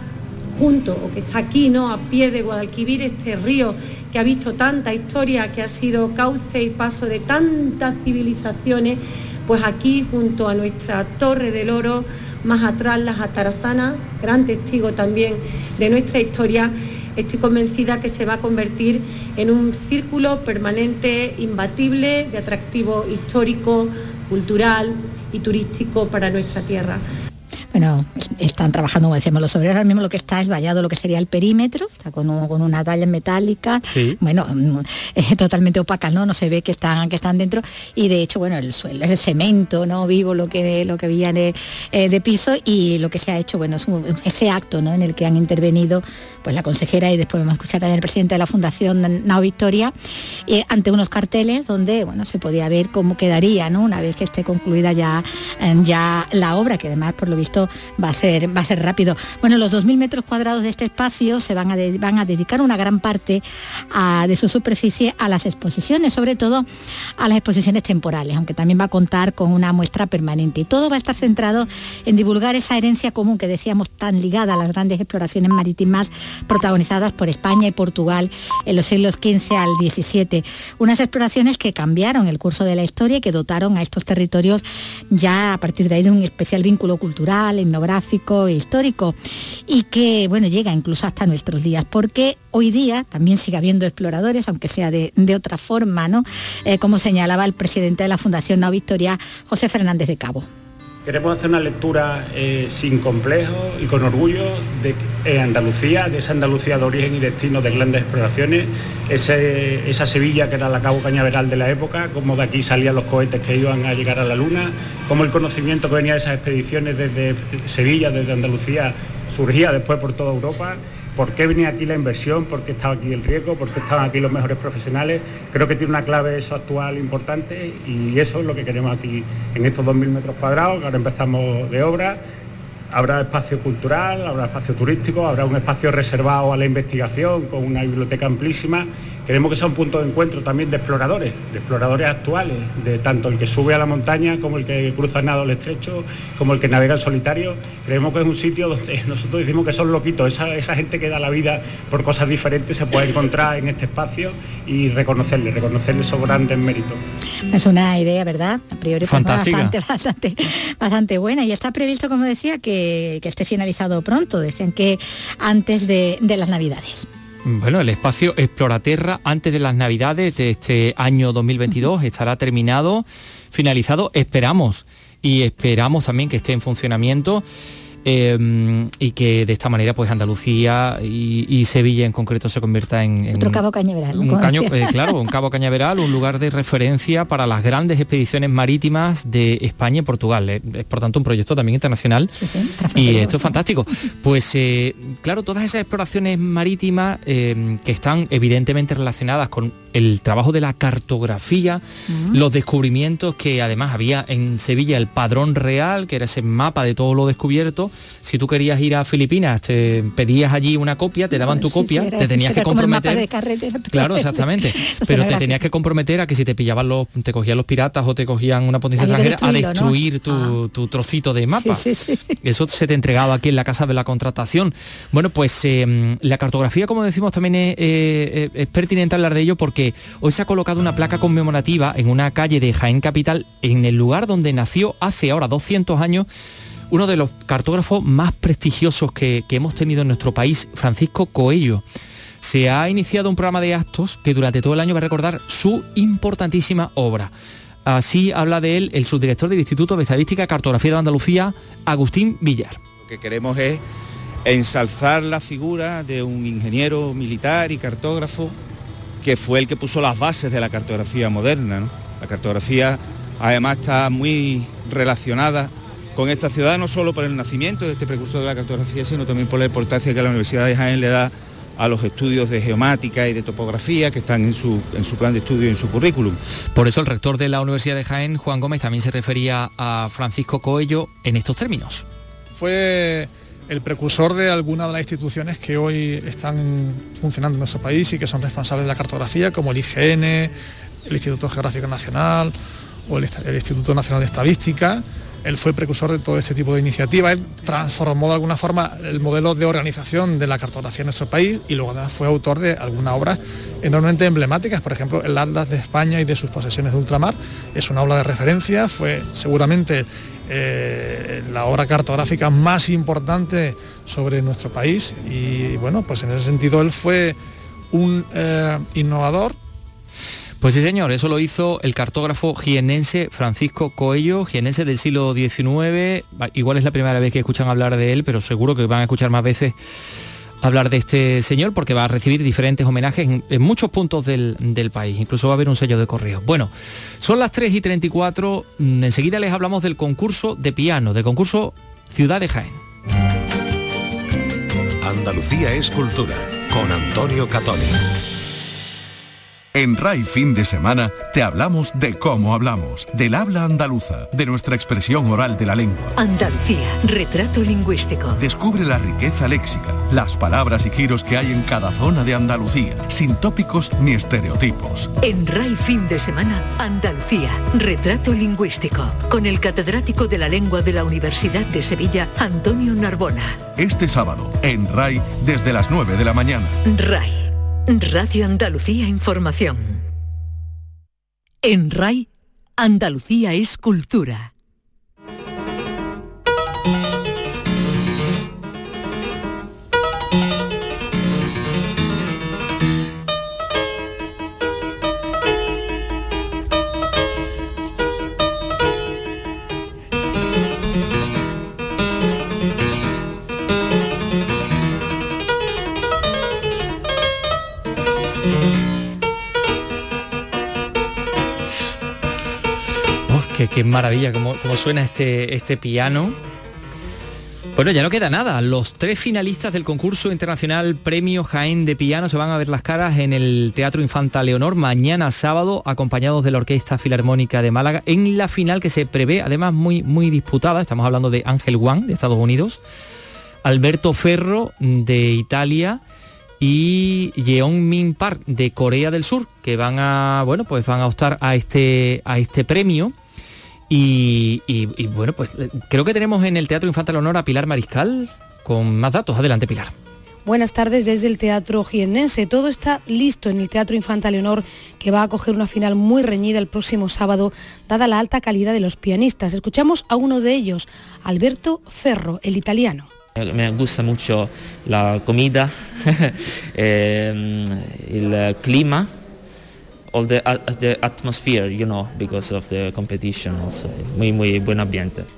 junto, o que está aquí, ¿no? A pie de Guadalquivir, este río que ha visto tanta historia, que ha sido cauce y paso de tantas civilizaciones, pues aquí junto a nuestra Torre del Oro, más atrás las Atarazanas, gran testigo también de nuestra historia, estoy convencida que se va a convertir en un círculo permanente, imbatible, de atractivo histórico, cultural y turístico para nuestra tierra. Bueno, están trabajando, como decíamos los obreros, ahora mismo lo que está es vallado lo que sería el perímetro, está con, unas vallas metálicas, bueno, es totalmente opacas, ¿no? No se ve que están, que están dentro. Y de hecho, bueno, el suelo es el cemento, ¿no? Vivo lo que, lo que viene eh, de piso y lo que se ha hecho, bueno, es ese acto, ¿no? En el que han intervenido pues la consejera y después hemos escuchado también el presidente de la Fundación Nao Victoria, eh, ante unos carteles donde, bueno, se podía ver cómo quedaría, ¿no? Una vez que esté concluida ya, ya la obra, que además, por lo visto, va a ser, va a ser rápido. Bueno, los 2.000 metros cuadrados de este espacio se van a, van a dedicar una gran parte de su superficie a las exposiciones, sobre todo a las exposiciones temporales, aunque también va a contar con una muestra permanente. Y todo va a estar centrado en divulgar esa herencia común que decíamos tan ligada a las grandes exploraciones marítimas protagonizadas por España y Portugal en los siglos XV al XVII. Unas exploraciones que cambiaron el curso de la historia y que dotaron a estos territorios ya a partir de ahí de un especial vínculo cultural, etnográfico e histórico y que bueno llega incluso hasta nuestros días porque hoy día también sigue habiendo exploradores, aunque sea de, otra forma, ¿no? Eh, como señalaba el presidente de la Fundación No Victoria, José Fernández de Cabo. Queremos hacer una lectura eh, sin complejo y con orgullo de Andalucía, de esa Andalucía de origen y destino de grandes exploraciones, esa Sevilla que era la Cabo Cañaveral de la época, cómo de aquí salían los cohetes que iban a llegar a la Luna, cómo el conocimiento que venía de esas expediciones desde Sevilla, desde Andalucía, surgía después por toda Europa por qué venía aquí la inversión, por qué estaba aquí el riesgo, por qué estaban aquí los mejores profesionales. Creo que tiene una clave eso actual importante y eso es lo que queremos aquí en estos 2.000 metros cuadrados, que ahora empezamos de obra. Habrá espacio cultural, habrá espacio turístico, habrá un espacio reservado a la investigación con una biblioteca amplísima Queremos que sea un punto de encuentro también de exploradores, de exploradores actuales, de tanto el que sube a la montaña como el que cruza nado al estrecho, como el que navega en solitario. Creemos que es un sitio donde nosotros decimos que son loquitos, esa, esa gente que da la vida por cosas diferentes se puede encontrar en este espacio y reconocerle, reconocerle esos grandes méritos. Es una idea, ¿verdad? A priori pues, bastante, bastante, bastante buena y está previsto, como decía, que, esté finalizado pronto. Decían que antes de las Navidades. Bueno, el espacio Exploraterra antes de las Navidades de este año 2022 estará terminado, finalizado, esperamos, y esperamos también que esté en funcionamiento Em, y que de esta manera pues Andalucía y, Sevilla en concreto se convierta en, otro cabo cañaveral un eh, claro un cabo cañaveral un lugar de referencia para las grandes expediciones marítimas de España y Portugal. Es, por tanto un proyecto también internacional. Y esto es fantástico. Pues eh, claro todas esas exploraciones marítimas em, que están evidentemente relacionadas con el trabajo de la cartografía, los descubrimientos que además había en Sevilla el padrón real, que era ese mapa de todo lo descubierto. Si tú querías ir a Filipinas, te pedías allí una copia, te daban tu copia, te tenías que comprometer. claro, exactamente. pero te tenías que comprometer a que si te pillaban los, te cogían los piratas o te cogían una potencia extranjera, a destruir ah. tu, trocito de mapa. Eso se te entregaba aquí en la casa de la contratación. Bueno, pues em, la cartografía, como decimos, también es, eh, es pertinente hablar de ello porque hoy se ha colocado una placa conmemorativa en una calle de Jaén Capital, en el lugar donde nació hace ahora 200 años uno de los cartógrafos más prestigiosos que, hemos tenido en nuestro país, Francisco Coello. Se ha iniciado un programa de actos que durante todo el año va a recordar su importantísima obra. Así habla de él el subdirector del Instituto de Estadística y Cartografía de Andalucía, Agustín Villar. Lo que queremos es ensalzar la figura de un ingeniero militar y cartógrafo que fue el que puso las bases de la cartografía moderna. La cartografía además está muy relacionada con esta ciudad, no solo por el nacimiento de este precursor de la cartografía, sino también por la importancia que la Universidad de Jaén le da a los estudios de geomática y de topografía que están en su, en su plan de estudio y en su currículum. Por eso el rector de la Universidad de Jaén, Juan Gómez, también se refería a Francisco Coello en estos términos. Fue el precursor de algunas de las instituciones que hoy están funcionando en nuestro país y que son responsables de la cartografía, como el IGN, el Instituto Geográfico Nacional o el, Instituto Nacional de Estadística. Él fue precursor de todo este tipo de iniciativas, él transformó de alguna forma el modelo de organización de la cartografía en nuestro país y luego además fue autor de algunas obras enormemente emblemáticas, por ejemplo el Atlas de España y de sus posesiones de ultramar, es una obra de referencia, fue seguramente eh, la obra cartográfica más importante sobre nuestro país y bueno, pues en ese sentido él fue un eh, innovador. Pues sí, señor, eso lo hizo el cartógrafo jienense Francisco Coello, jienense del siglo XIX. Igual es la primera vez que escuchan hablar de él, pero seguro que van a escuchar más veces hablar de este señor porque va a recibir diferentes homenajes en, muchos puntos del, país. Incluso va a haber un sello de correo. Bueno, son las 3 y 34. Mm, enseguida les hablamos del concurso de piano, del concurso Ciudad de Jaén. Andalucía es cultura con Antonio Catoni. En RAI Fin de Semana te hablamos de cómo hablamos, del habla andaluza, de nuestra expresión oral de la lengua. Andalucía, retrato lingüístico. Descubre la riqueza léxica, las palabras y giros que hay en cada zona de Andalucía, sin tópicos ni estereotipos. En RAI Fin de Semana, Andalucía, retrato lingüístico, con el catedrático de la lengua de la Universidad de Sevilla, Antonio Narbona. Este sábado, en RAI, desde las 9 de la mañana. RAI, Radio Andalucía Información. En RAI, Andalucía es cultura. Qué, maravilla, cómo, cómo suena este, este piano. Bueno, ya no queda nada. Los tres finalistas del concurso internacional Premio Jaén de Piano se van a ver las caras en el Teatro Infanta Leonor mañana sábado, acompañados de la Orquesta Filarmónica de Málaga, en la final que se prevé, además muy, muy disputada. Estamos hablando de Ángel Wang, de Estados Unidos, Alberto Ferro, de Italia, y Yeon Min Park de Corea del Sur que van a bueno pues van a optar a este a este premio y, y- y, bueno pues eh, creo que tenemos en el Teatro Infanta Leonor a Pilar Mariscal con más datos adelante Pilar Buenas tardes desde el Teatro Jiennense. Todo está listo en el Teatro Infanta Leonor, que va a acoger una final muy reñida el próximo sábado, dada la alta calidad de los pianistas. Escuchamos a uno de ellos, Alberto Ferro, el italiano. Me gusta mucho la comida, eh, el clima,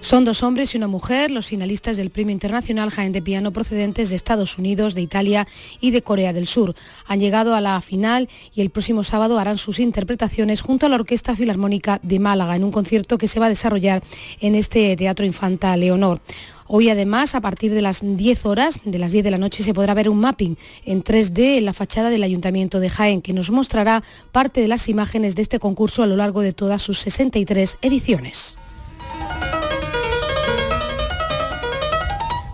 Son dos hombres y una mujer, los finalistas del Premio Internacional Jaén de Piano procedentes de Estados Unidos, de Italia y de Corea del Sur. Han llegado a la final y el próximo sábado harán sus interpretaciones junto a la Orquesta Filarmónica de Málaga en un concierto que se va a desarrollar en este Teatro Infanta Leonor. Hoy además, a partir de las 10 horas, de las 10 de la noche, se podrá ver un mapping en 3D en la fachada del Ayuntamiento de Jaén, que nos mostrará parte de las imágenes de este concurso a lo largo de todas sus 63 ediciones.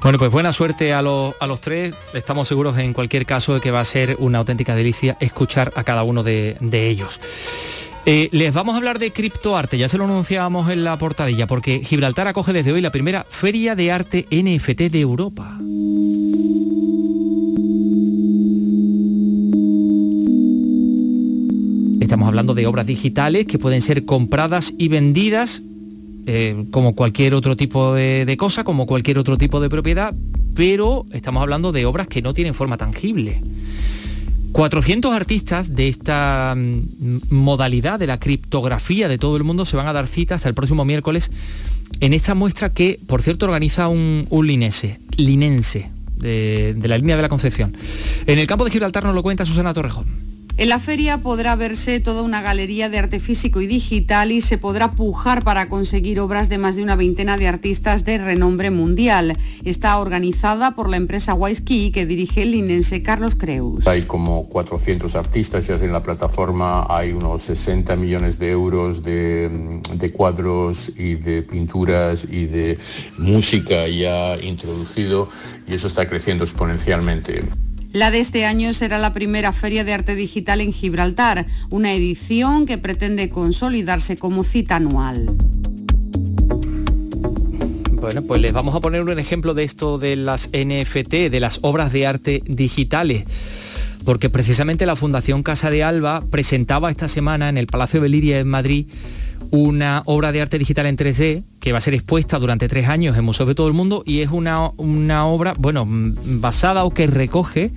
Bueno, pues buena suerte a los, a los tres. Estamos seguros en cualquier caso de que va a ser una auténtica delicia escuchar a cada uno de, de ellos. Eh, les vamos a hablar de criptoarte, ya se lo anunciábamos en la portadilla, porque Gibraltar acoge desde hoy la primera feria de arte NFT de Europa. Estamos hablando de obras digitales que pueden ser compradas y vendidas eh, como cualquier otro tipo de, de cosa, como cualquier otro tipo de propiedad, pero estamos hablando de obras que no tienen forma tangible. 400 artistas de esta mm, modalidad de la criptografía de todo el mundo se van a dar cita hasta el próximo miércoles en esta muestra que, por cierto, organiza un, linense, linense de, de la línea de la Concepción. En el campo de Gibraltar nos lo cuenta Susana Torrejón. En la feria podrá verse toda una galería de arte físico y digital y se podrá pujar para conseguir obras de más de una veintena de artistas de renombre mundial. Está organizada por la empresa Wise que dirige el linense Carlos Creus. Hay como 400 artistas, ya en la plataforma hay unos 60 millones de euros de, de cuadros y de pinturas y de música ya introducido y eso está creciendo exponencialmente. La de este año será la primera feria de arte digital en Gibraltar, una edición que pretende consolidarse como cita anual. Bueno, pues les vamos a poner un ejemplo de esto de las NFT, de las obras de arte digitales. Porque precisamente la Fundación Casa de Alba presentaba esta semana en el Palacio Beliria en Madrid una obra de arte digital en 3D que va a ser expuesta durante tres años en museos de todo el mundo y es una, una obra, bueno, mm, basada o que recoge,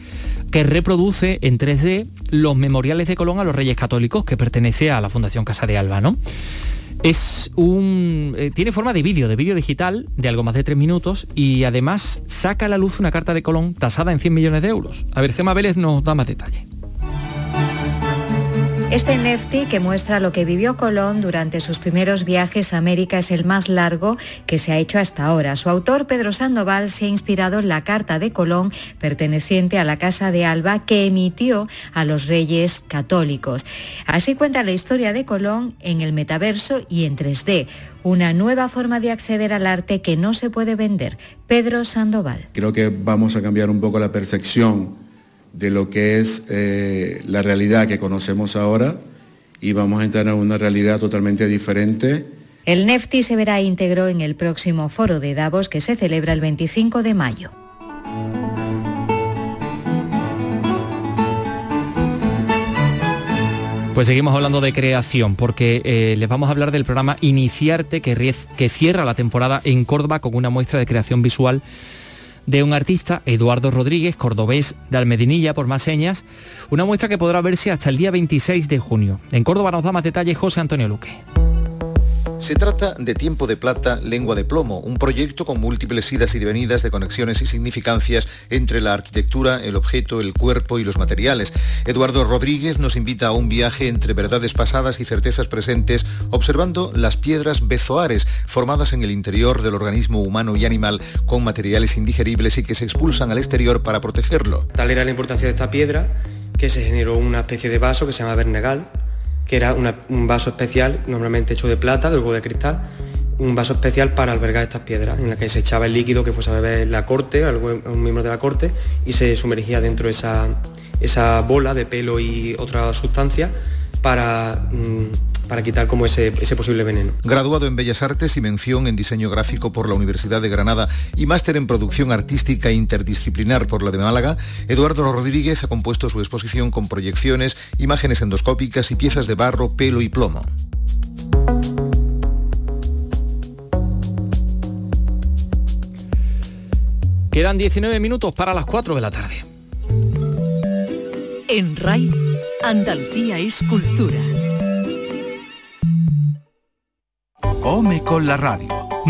que reproduce en 3D los memoriales de Colón a los Reyes Católicos que pertenece a la Fundación Casa de Alba, ¿no? Es un. eh, tiene forma de vídeo, de vídeo digital, de algo más de tres minutos, y además saca a la luz una carta de Colón tasada en 100 millones de euros. A ver, Gema Vélez nos da más detalle. Este Nefti, que muestra lo que vivió Colón durante sus primeros viajes a América, es el más largo que se ha hecho hasta ahora. Su autor, Pedro Sandoval, se ha inspirado en la carta de Colón perteneciente a la Casa de Alba que emitió a los reyes católicos. Así cuenta la historia de Colón en el metaverso y en 3D, una nueva forma de acceder al arte que no se puede vender. Pedro Sandoval. Creo que vamos a cambiar un poco la percepción de lo que es eh, la realidad que conocemos ahora y vamos a entrar en una realidad totalmente diferente. El Nefti se verá íntegro en el próximo foro de Davos que se celebra el 25 de mayo. Pues seguimos hablando de creación, porque eh, les vamos a hablar del programa Iniciarte, que, que cierra la temporada en Córdoba con una muestra de creación visual de un artista, Eduardo Rodríguez, cordobés de Almedinilla, por más señas, una muestra que podrá verse hasta el día 26 de junio. En Córdoba nos da más detalles José Antonio Luque. Se trata de Tiempo de Plata, Lengua de Plomo, un proyecto con múltiples idas y venidas de conexiones y significancias entre la arquitectura, el objeto, el cuerpo y los materiales. Eduardo Rodríguez nos invita a un viaje entre verdades pasadas y certezas presentes, observando las piedras bezoares, formadas en el interior del organismo humano y animal con materiales indigeribles y que se expulsan al exterior para protegerlo. Tal era la importancia de esta piedra que se generó una especie de vaso que se llama Bernegal, que era un vaso especial, normalmente hecho de plata, de algo de cristal, un vaso especial para albergar estas piedras, en la que se echaba el líquido que fuese a beber la corte, un miembro de la corte, y se sumergía dentro de esa, esa bola de pelo y otra sustancia para mm, para quitar como ese, posible veneno. Graduado en Bellas Artes y mención en diseño gráfico por la Universidad de Granada y máster en producción artística interdisciplinar por la de Málaga, Eduardo Rodríguez ha compuesto su exposición con proyecciones, imágenes endoscópicas y piezas de barro, pelo y plomo. Quedan 19 minutos para las 4 de la tarde. En RAI, Andalucía es cultura. Come con la radio.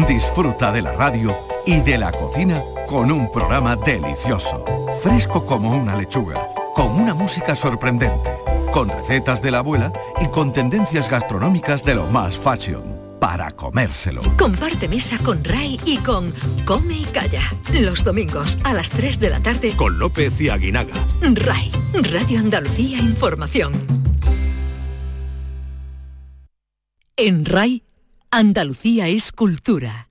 Disfruta de la radio y de la cocina con un programa delicioso, fresco como una lechuga, con una música sorprendente, con recetas de la abuela y con tendencias gastronómicas de lo más fashion para comérselo. Comparte mesa con Ray y con Come y Calla. Los domingos a las 3 de la tarde. Con López y Aguinaga. Ray, Radio Andalucía Información. En Ray Andalucía es cultura.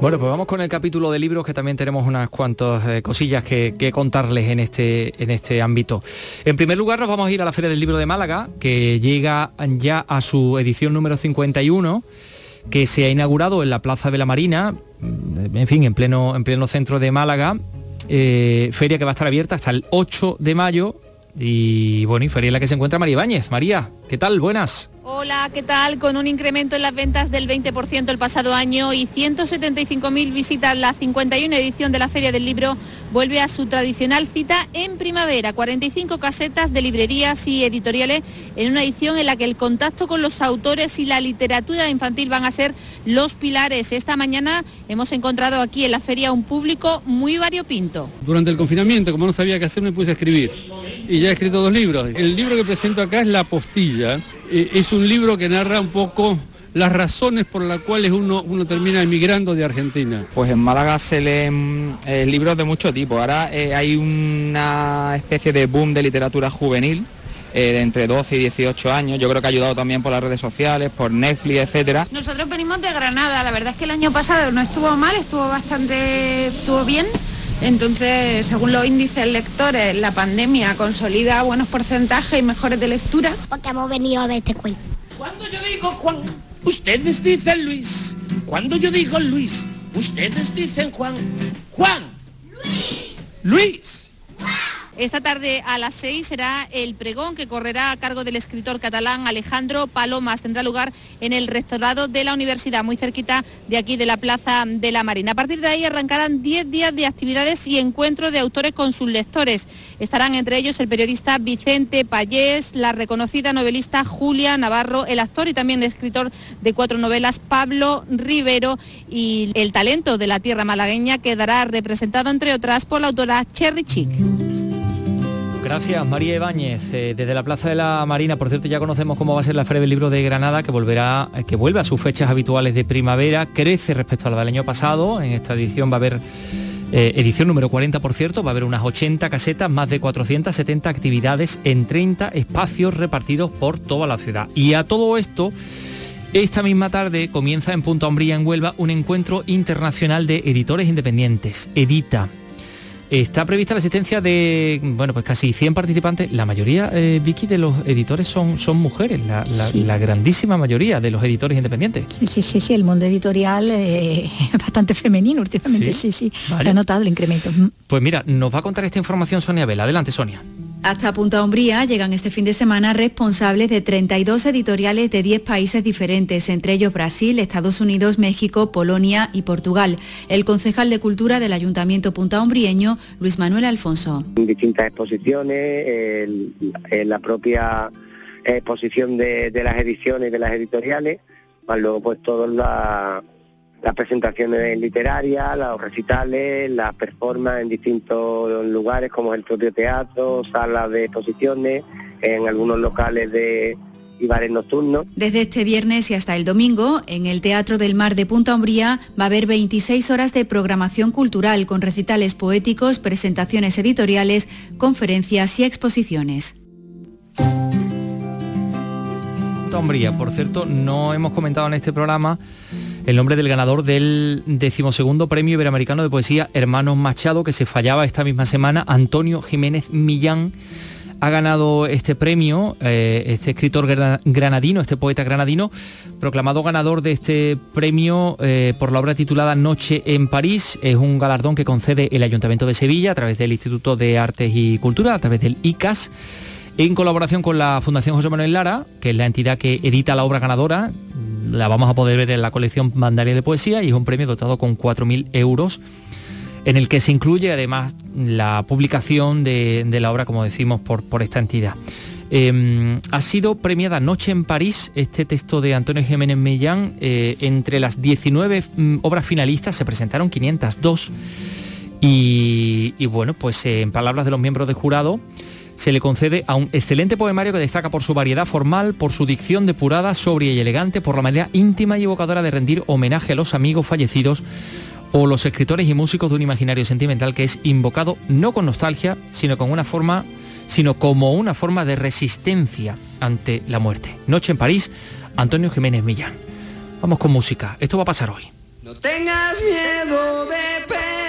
Bueno, pues vamos con el capítulo de libros que también tenemos unas cuantas eh, cosillas que, contarles en este, en este ámbito. En primer lugar nos vamos a ir a la Feria del Libro de Málaga, que llega ya a su edición número 51, que se ha inaugurado en la Plaza de la Marina, mm, en fin, en pleno, en pleno centro de Málaga. Eh, feria que va a estar abierta hasta el 8 de mayo y bueno, y feria en la que se encuentra María Ibáñez. María, ¿qué tal? Buenas. Hola, ¿qué tal? Con un incremento en las ventas del 20% el pasado año y 175.000 visitas, la 51 edición de la Feria del Libro vuelve a su tradicional cita en primavera. 45 casetas de librerías y editoriales en una edición en la que el contacto con los autores y la literatura infantil van a ser los pilares. Esta mañana hemos encontrado aquí en la feria un público muy variopinto. Durante el confinamiento, como no sabía qué hacer, me puse a escribir y ya he escrito dos libros. El libro que presento acá es La Postilla. Eh, es un libro que narra un poco las razones por las cuales uno, uno termina emigrando de Argentina. Pues en Málaga se leen eh, libros de mucho tipo. Ahora eh, hay una especie de boom de literatura juvenil. de entre 12 y 18 años, yo creo que ha ayudado también por las redes sociales, por Netflix, etcétera. Nosotros venimos de Granada, la verdad es que el año pasado no estuvo mal, estuvo bastante, estuvo bien, entonces, según los índices lectores, la pandemia consolida buenos porcentajes y mejores de lectura. Porque hemos venido a ver este cuento. Cuando yo digo Juan, ustedes dicen Luis. Cuando yo digo Esta tarde a las 6 será el pregón que correrá a cargo del escritor catalán Alejandro Palomas. Tendrá lugar en el restaurado de la universidad, muy cerquita de aquí de la Plaza de la Marina. A partir de ahí arrancarán 10 días de actividades y encuentros de autores con sus lectores. Estarán entre ellos el periodista Vicente Payés, la reconocida novelista Julia Navarro, el actor y también escritor de cuatro novelas Pablo Rivero y el talento de la tierra malagueña quedará representado entre otras por la autora Cherry Chick. Gracias, María Ibáñez. Eh, desde la Plaza de la Marina, por cierto, ya conocemos cómo va a ser la Feria del Libro de Granada, que volverá, eh, que vuelve a sus fechas habituales de primavera, crece respecto a la del año pasado. En esta edición va a haber eh, edición número 40, por cierto, va a haber unas 80 casetas, más de 470 actividades en 30 espacios repartidos por toda la ciudad. Y a todo esto, esta misma tarde comienza en Punta Umbría, en Huelva, un encuentro internacional de editores independientes, Edita. Está prevista la asistencia de, bueno, pues casi 100 participantes. La mayoría, eh, Vicky, de los editores son, son mujeres, la, la- la grandísima mayoría de los editores independientes. Sí, sí, sí, sí, el mundo editorial eh, es bastante femenino últimamente, Sí, sí, sí. vale. Se ha notado el incremento. Pues mira, nos va a contar esta información Sonia Vela. Adelante, Sonia. Hasta Punta Umbría llegan este fin de semana responsables de 32 editoriales de 10 países diferentes, entre ellos Brasil, Estados Unidos, México, Polonia y Portugal. El concejal de Cultura del Ayuntamiento Punta Umbrieño, Luis Manuel Alfonso. distintas exposiciones, el- en la propia exposición de, las ediciones de las editoriales, luego pues todas la- las presentaciones literarias, los recitales, las performances en distintos lugares como el propio teatro, salas de exposiciones, en algunos locales de y bares nocturnos. Desde este viernes y hasta el domingo, en el Teatro del Mar de Punta Umbría va a haber 26 horas de programación cultural con recitales poéticos, presentaciones editoriales, conferencias y exposiciones. Punta Umbría. Por cierto, no hemos comentado en este programa el nombre del ganador del decimosegundo Premio Iberoamericano de Poesía Hermanos Machado, que se fallaba esta misma semana, Antonio Jiménez Millán. Ha ganado este premio, eh, este escritor gra- granadino, este poeta granadino, proclamado ganador de este premio eh, por la obra titulada Noche en París. Es un galardón que concede el Ayuntamiento de Sevilla a través del Instituto de Artes y Cultura, a través del ICAS en colaboración con la Fundación José Manuel Lara, que es la entidad que edita la obra ganadora. La vamos a poder ver en la colección Bandaria de Poesía y es un premio dotado con 4.000 euros en el que se incluye además la publicación de, la obra, como decimos, por, esta entidad. Eh, ha sido premiada Noche en París, este texto de Antonio Jiménez Millán. eh, entre las 19 mm, obras finalistas se presentaron 502 y, y bueno, pues eh, en palabras de los miembros del jurado, se le concede a un excelente poemario que destaca por su variedad formal, por su dicción depurada, sobria y elegante, por la manera íntima y evocadora de rendir homenaje a los amigos fallecidos o los escritores y músicos de un imaginario sentimental que es invocado no con nostalgia, sino como una forma de resistencia ante la muerte. Noche en París, Antonio Jiménez Millán. Vamos con música. Esto va a pasar hoy. No tengas miedo de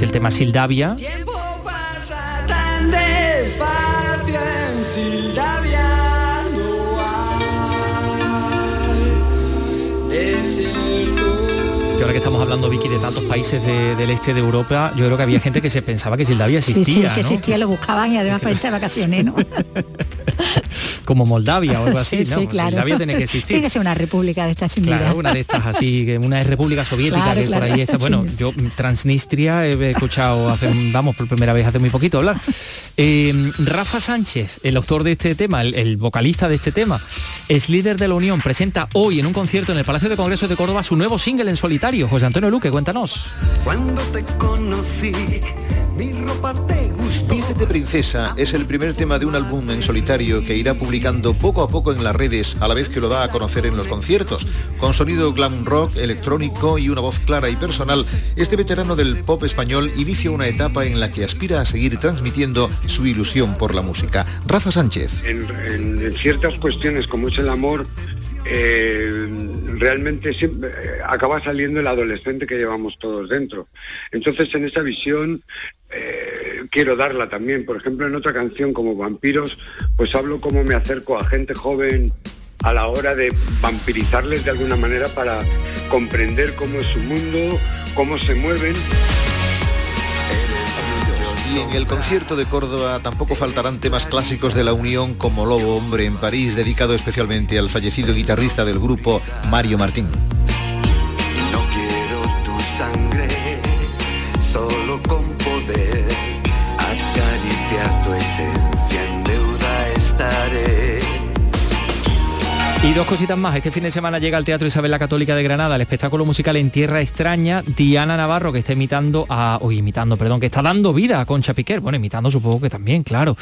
Es el tema Sildavia. Tiempo pasa tan despacio en Sildavia, no hay desierto. Y ahora que estamos hablando, Vicky, de tantos países de- del este de Europa, yo creo que había gente que se pensaba que Sildavia Sí, sí, existía, que ¿no? existía, lo buscaban y además para irse de vacaciones, ¿no? Como Moldavia o algo así, Sí, ¿no? sí, claro. Sildavia tiene que Tiene existir. que ser una república de estas sin. Claro, una de estas así, que una República Soviética, Claro, que claro. por ahí está. Bueno, yo Transnistria he escuchado hace, un- vamos, por primera vez hace muy poquito hablar. Eh, Rafa Sánchez, el autor de este tema, el, el vocalista de este tema, es líder de la Unión, presenta hoy en un concierto en el Palacio de Congresos de Córdoba su nuevo single en solitario. José Antonio Luque, cuéntanos. Cuando te conocí, mi ropa te gustó. Vístete Princesa es el primer tema de un álbum en solitario que irá publicando poco a poco en las redes, a la vez que lo da a conocer en los conciertos. Con sonido glam rock, electrónico y una voz clara y personal, este veterano del pop español inicia una etapa en la que aspira a seguir transmitiendo su ilusión por la música. Rafa Sánchez. en, en- en ciertas cuestiones como es el amor, eh, realmente eh, acaba saliendo el adolescente que llevamos todos dentro. Entonces en esa visión eh, quiero darla también. Por ejemplo, en otra canción como Vampiros, pues hablo cómo me acerco a gente joven a la hora de vampirizarles de alguna manera para comprender cómo es su mundo, cómo se mueven. Y en el concierto de Córdoba tampoco faltarán temas clásicos de la Unión como Lobo Hombre en París, dedicado especialmente al fallecido guitarrista del grupo Mario Martín. No quiero tu sangre, solo con poder tu Y dos cositas más. Este fin de semana llega al Teatro Isabel la Católica de Granada el espectáculo musical En Tierra Extraña, Diana Navarro, que está imitando a. Imitando, perdón, que está dando vida a Concha Piquer. Bueno, imitando supongo que también, claro.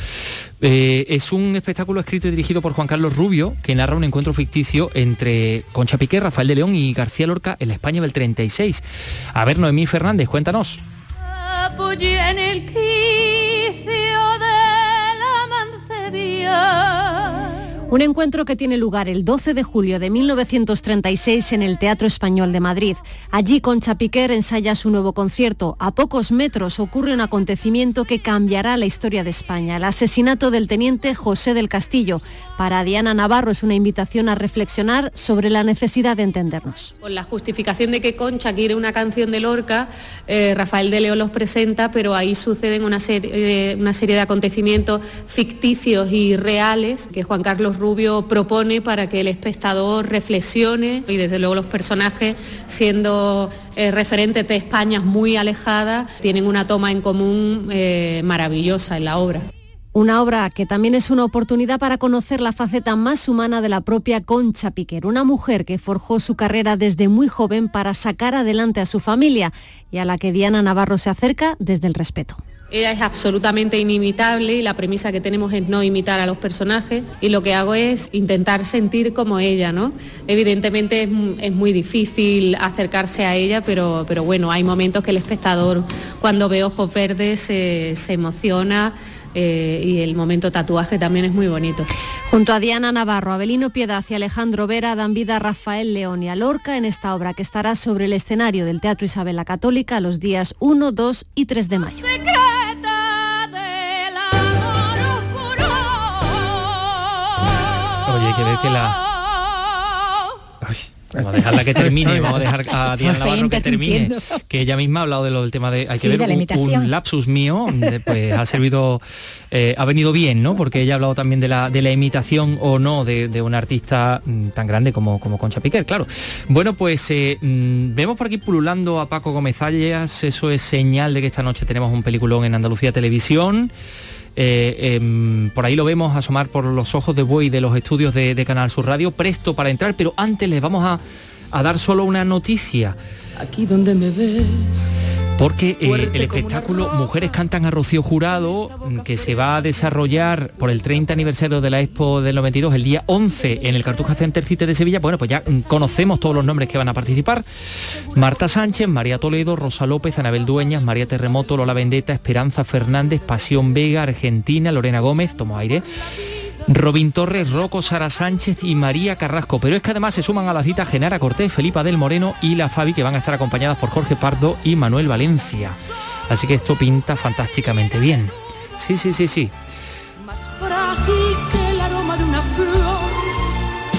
Eh, es un espectáculo escrito y dirigido por Juan Carlos Rubio, que narra un encuentro ficticio entre Concha Piquer, Rafael de León y García Lorca en la España del 36. A ver, Noemí Fernández, cuéntanos. apoyé en el Un encuentro que tiene lugar el 12 de julio de 1936 en el Teatro Español de Madrid. Allí Concha Piquer ensaya su nuevo concierto. A pocos metros ocurre un acontecimiento que cambiará la historia de España, el asesinato del teniente José del Castillo. Para Diana Navarro es una invitación a reflexionar sobre la necesidad de entendernos. Con la justificación de que Concha quiere una canción de Lorca, eh, Rafael de León los presenta, pero ahí suceden una serie, eh, una serie de acontecimientos ficticios y reales que Juan Carlos Rubio propone para que el espectador reflexione y desde luego los personajes, siendo eh, referentes de Españas muy alejadas, tienen una toma en común eh, maravillosa en la obra. Una obra que también es una oportunidad para conocer la faceta más humana de la propia Concha Piquer, una mujer que forjó su carrera desde muy joven para sacar adelante a su familia y a la que Diana Navarro se acerca desde el respeto. Ella es absolutamente inimitable y la premisa que tenemos es no imitar a los personajes y lo que hago es intentar sentir como ella, ¿no? Evidentemente es, muy difícil acercarse a ella, pero, pero bueno, hay momentos que el espectador cuando ve ojos verdes se, se emociona eh, y el momento tatuaje también es muy bonito. Junto a Diana Navarro, Abelino Piedad y Alejandro Vera dan vida a Rafael León y a Lorca en esta obra que estará sobre el escenario del Teatro Isabel la Católica los días 1, 2 y 3 de mayo. Que ver que la... Ay, Vamos a dejarla que termine, vamos a dejar a Diana Navarro que termine, que ella misma ha hablado de lo del tema de, hay que Sí, ver, un- un, lapsus mío, pues ha servido, eh, ha venido bien, ¿no? Porque ella ha hablado también de la, de la imitación o no de, de un artista mm, tan grande como, como Concha Piquer, claro. Bueno, pues eh, mm, vemos por aquí pululando a Paco Gómez Ayas, eso es señal de que esta noche tenemos un peliculón en Andalucía Televisión. Eh, em, por ahí lo vemos asomar por los ojos de buey de los estudios de, Canal Sur Radio, presto para entrar, pero antes les vamos a dar solo una noticia. Aquí donde me ves. Porque eh, el espectáculo Mujeres Cantan a Rocío Jurado, que se va a desarrollar por el 30 aniversario de la Expo del 92, el día 11 en el Cartuja Center City de Sevilla, bueno, pues ya conocemos todos los nombres que van a participar. Marta Sánchez, María Toledo, Rosa López, Anabel Dueñas, María Terremoto, Lola Vendetta, Esperanza Fernández, Pasión Vega, Argentina, Lorena Gómez, tomo aire. Robin Torres, Rocco, Sara Sánchez y María Carrasco. Pero es que además se suman a la cita Genara Cortés, Felipa del Moreno y la Fabi, que van a estar acompañadas por Jorge Pardo y Manuel Valencia. Así que esto pinta fantásticamente bien. Sí, sí, sí, sí.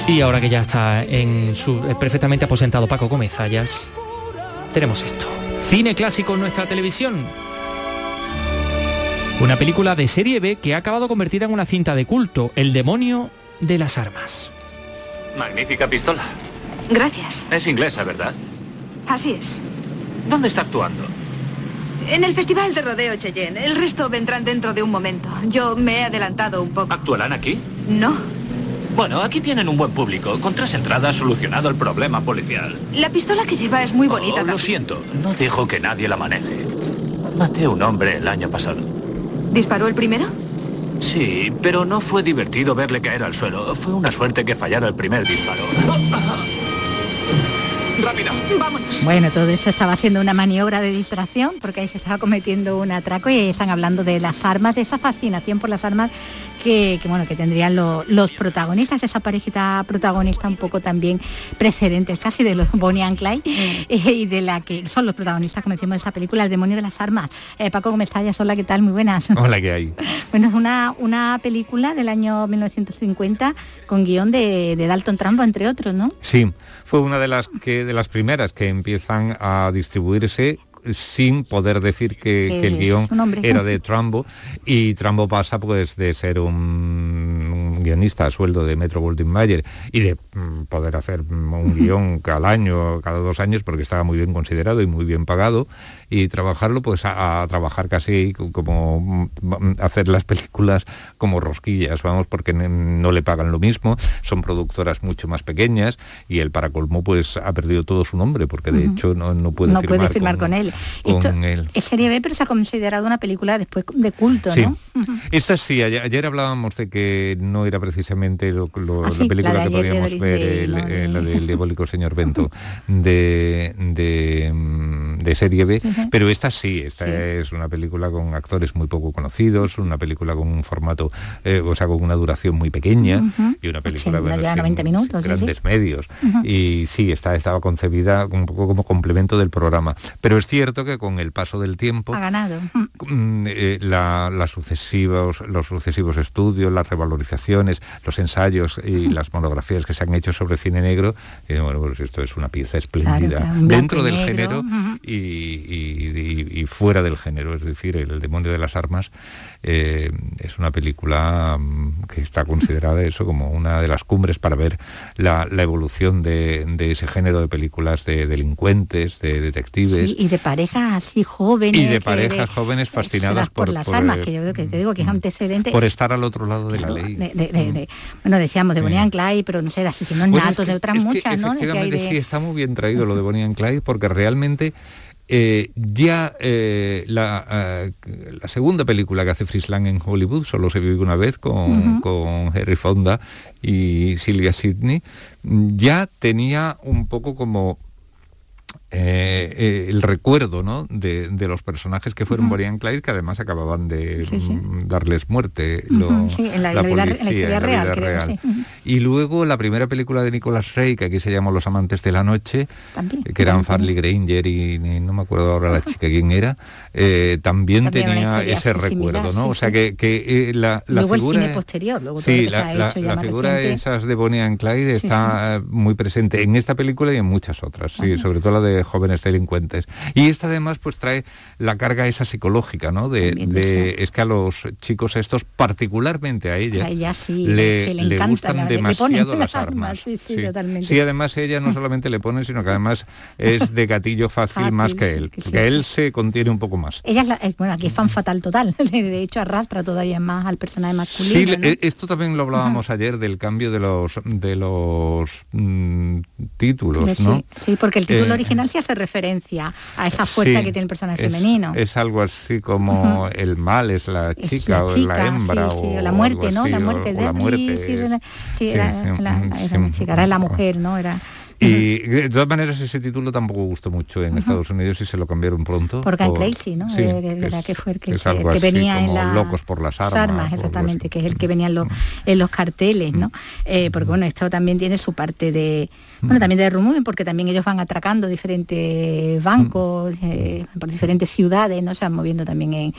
Y ahora que ya está en su, perfectamente aposentado Paco Gómez Ayas, tenemos esto. Cine clásico en nuestra televisión. Una película de serie B que ha acabado convertida en una cinta de culto, El demonio de las armas. Magnífica pistola. Gracias. Es inglesa, ¿verdad? Así es. ¿Dónde está actuando? En el Festival de Rodeo Cheyenne. El resto vendrán dentro de un momento. Yo me he adelantado un poco. ¿Actuarán aquí? No. Bueno, aquí tienen un buen público. Con tres entradas solucionado el problema policial. La pistola que lleva es muy bonita. Oh, lo siento, no dejo que nadie la maneje. Maté a un hombre el año pasado. ¿Disparó el primero? Sí, pero no fue divertido verle caer al suelo. Fue una suerte que fallara el primer disparo. ¡Rápido! Vámonos. Bueno, todo eso estaba haciendo una maniobra de distracción porque ahí se estaba cometiendo un atraco y ahí están hablando de las armas, de esa fascinación por las armas que, bueno, que tendrían los protagonistas, esa parejita protagonista un poco también precedentes casi de los Bonnie and Clyde eh, y de la que son los protagonistas, como decimos, de esta película, El demonio de las armas. Eh, Paco Gómez Tallas, hola, ¿qué tal? Muy buenas. Hola, ¿qué hay? bueno, es una, una película del año 1950 con guion de, de Dalton Trumbo, entre otros, ¿no? Sí, fue una de las, que, de las primeras que empiezan a distribuirse sin poder decir que, el guion era de Trumbo. Y Trumbo pasa pues de ser un, guionista a sueldo de Metro Goldwyn Mayer y de mm, poder hacer un guion cada año, cada dos años porque estaba muy bien considerado y muy bien pagado y trabajarlo pues a, trabajar casi como mm, hacer las películas como rosquillas, vamos, porque no le pagan lo mismo, son productoras mucho más pequeñas y él para colmo pues ha perdido todo su nombre porque de hecho no, no puede no puede firmar con, él. Es serie B pero se ha considerado una película después de culto, ¿no? Esta sí, ayer, hablábamos de que no era precisamente lo, ah, la película que podíamos ver, la del diabólico señor Bento, de, de, mm, de serie B, pero esta sí, esta es una película con actores muy poco conocidos, una película con un formato, eh, o sea, con una duración muy pequeña y una película de 90 minutos, grandes medios. Y sí, está, estaba concebida un poco como complemento del programa. Pero es cierto que con el paso del tiempo... Ha ganado. Mm, eh, las sucesivos, los sucesivos estudios, las revalorizaciones, los ensayos y las monografías que se han hecho sobre cine negro, eh, bueno, pues esto es una pieza espléndida dentro del género y y, fuera del género, es decir, El, demonio de las armas eh, es una película mm, que está considerada eso como una de las cumbres para ver la, evolución de, ese género de películas de delincuentes, de detectives. y de parejas así jóvenes. Y de parejas jóvenes fascinadas por, las armas, que yo creo que te digo que es antecedente. Por estar al otro lado de la ley. bueno, decíamos de Bonnie and Clyde, pero no sé, de asesinos natos, de otras muchas, ¿no? Efectivamente, sí, está muy bien traído lo de Bonnie and Clyde, porque realmente eh, ya eh, la, eh, la, segunda película que hace Frisland en Hollywood, solo se vive una vez con, con Harry Fonda y Sylvia Sidney, ya tenía un poco como eh, eh, el recuerdo ¿no? de, los personajes que fueron Bonnie and Clyde, que además acababan de mm, darles muerte. en la, policía, real. Y luego la primera película de Nicolas Rey, que aquí se llamó Los Amantes de la Noche, que eran Farley Granger y, no me acuerdo ahora la chica quién era, eh, también, tenía ese recuerdo, ¿no? o sea que, la, la figura... El posterior, luego sí, la, figura de esas de Bonnie and Clyde está muy presente en esta película y en muchas otras, sí, sobre todo la de jóvenes delincuentes. Y esta además pues trae la carga esa psicológica, ¿no? De, es que a los chicos estos, particularmente a ella, le, gustan demasiado las armas. Sí, además ella no solamente le pone, sino que además es de gatillo fácil, más que él, porque él se contiene un poco más. Ella es bueno, aquí es fan fatal total, de hecho arrastra todavía más al personaje masculino. Sí, esto también lo hablábamos ayer del cambio de los de los mm, títulos, ¿no? Sí, porque el título eh, original hace referencia a esa fuerza que tiene el personaje femenino. Es algo así como el mal es la chica, o la hembra o la muerte, ¿no? La muerte, de la muerte. Sí, era, la, chica, era la mujer, ¿no? Era y de todas maneras ese título tampoco gustó mucho en Estados Unidos y se lo cambiaron pronto. Por Guy Crazy, ¿no? Sí, que fue el que, que venía en la... Locos por las armas. exactamente, que es el que venía en los, en los carteles, ¿no? Eh, porque bueno, esto también tiene su parte de... Bueno, también de rumor, porque también ellos van atracando diferentes bancos eh, por diferentes ciudades, ¿no? Se van moviendo también en,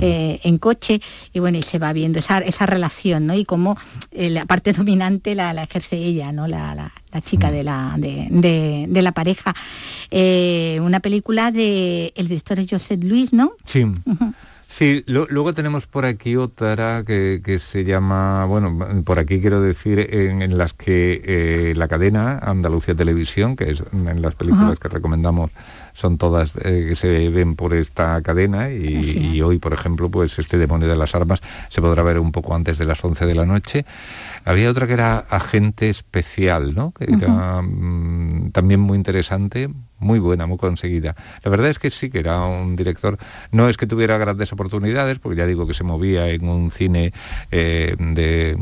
eh, en coche y bueno, y se va viendo esa, esa relación, ¿no? Y cómo la parte dominante la, ejerce ella, ¿no? La, la, la chica de la, de, de, la pareja. Eh, una película de el director Joseph Luis, ¿no? Sí. Sí, luego tenemos por aquí otra que, se llama, bueno, por aquí quiero decir, en, las que eh, la cadena Andalucía Televisión, que es en las películas que recomendamos, son todas eh, que se ven por esta cadena y, hoy, por ejemplo, pues este demonio de las armas se podrá ver un poco antes de las 11 de la noche. Había otra que era Agente Especial, ¿no? Que era mm, también muy interesante muy buena, muy conseguida. La verdad es que sí que era un director, no es que tuviera grandes oportunidades, porque ya digo que se movía en un cine eh, de,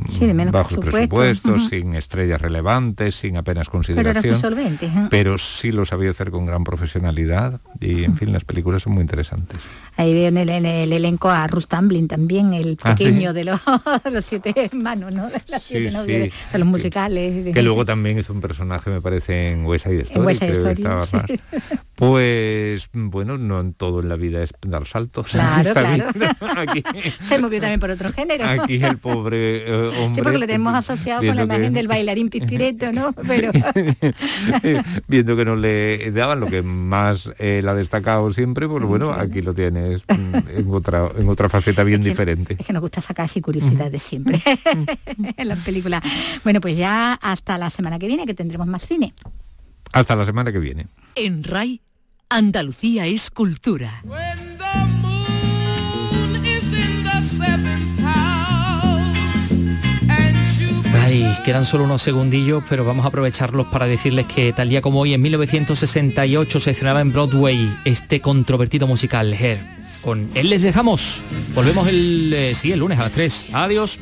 bajos presupuestos, sin estrellas relevantes, sin apenas consideración. Pero, sí lo sabía hacer con gran profesionalidad y en fin, las películas son muy interesantes. Ahí veo en el, elenco a Ruth Tamblin también, el ah, pequeño de, los, siete hermanos, ¿no? De, de los musicales. Que luego también es un personaje, me parece, en West Side Story, creo que estaba Pues bueno, no en todo en la vida es dar saltos. Claro, claro. Aquí, Se movió también por otro género. Aquí el pobre eh, hombre. Sí, porque lo tenemos asociado con la imagen del bailarín pispireto, ¿no? Pero... viendo que no le daban lo que más él ha destacado siempre, pues bueno, aquí lo tienes en otra, en otra faceta bien diferente. Es que nos gusta sacar así curiosidades siempre en las películas. Bueno, pues ya hasta la semana que viene que tendremos más cine. Hasta la semana que viene. En RAI, Andalucía es cultura. Ay, quedan solo unos segundillos, pero vamos a aprovecharlos para decirles que tal día como hoy, en 1968, se estrenaba en Broadway este controvertido musical, Hair. Con él les dejamos. Volvemos el, eh, sí, el lunes a las 3. Adiós.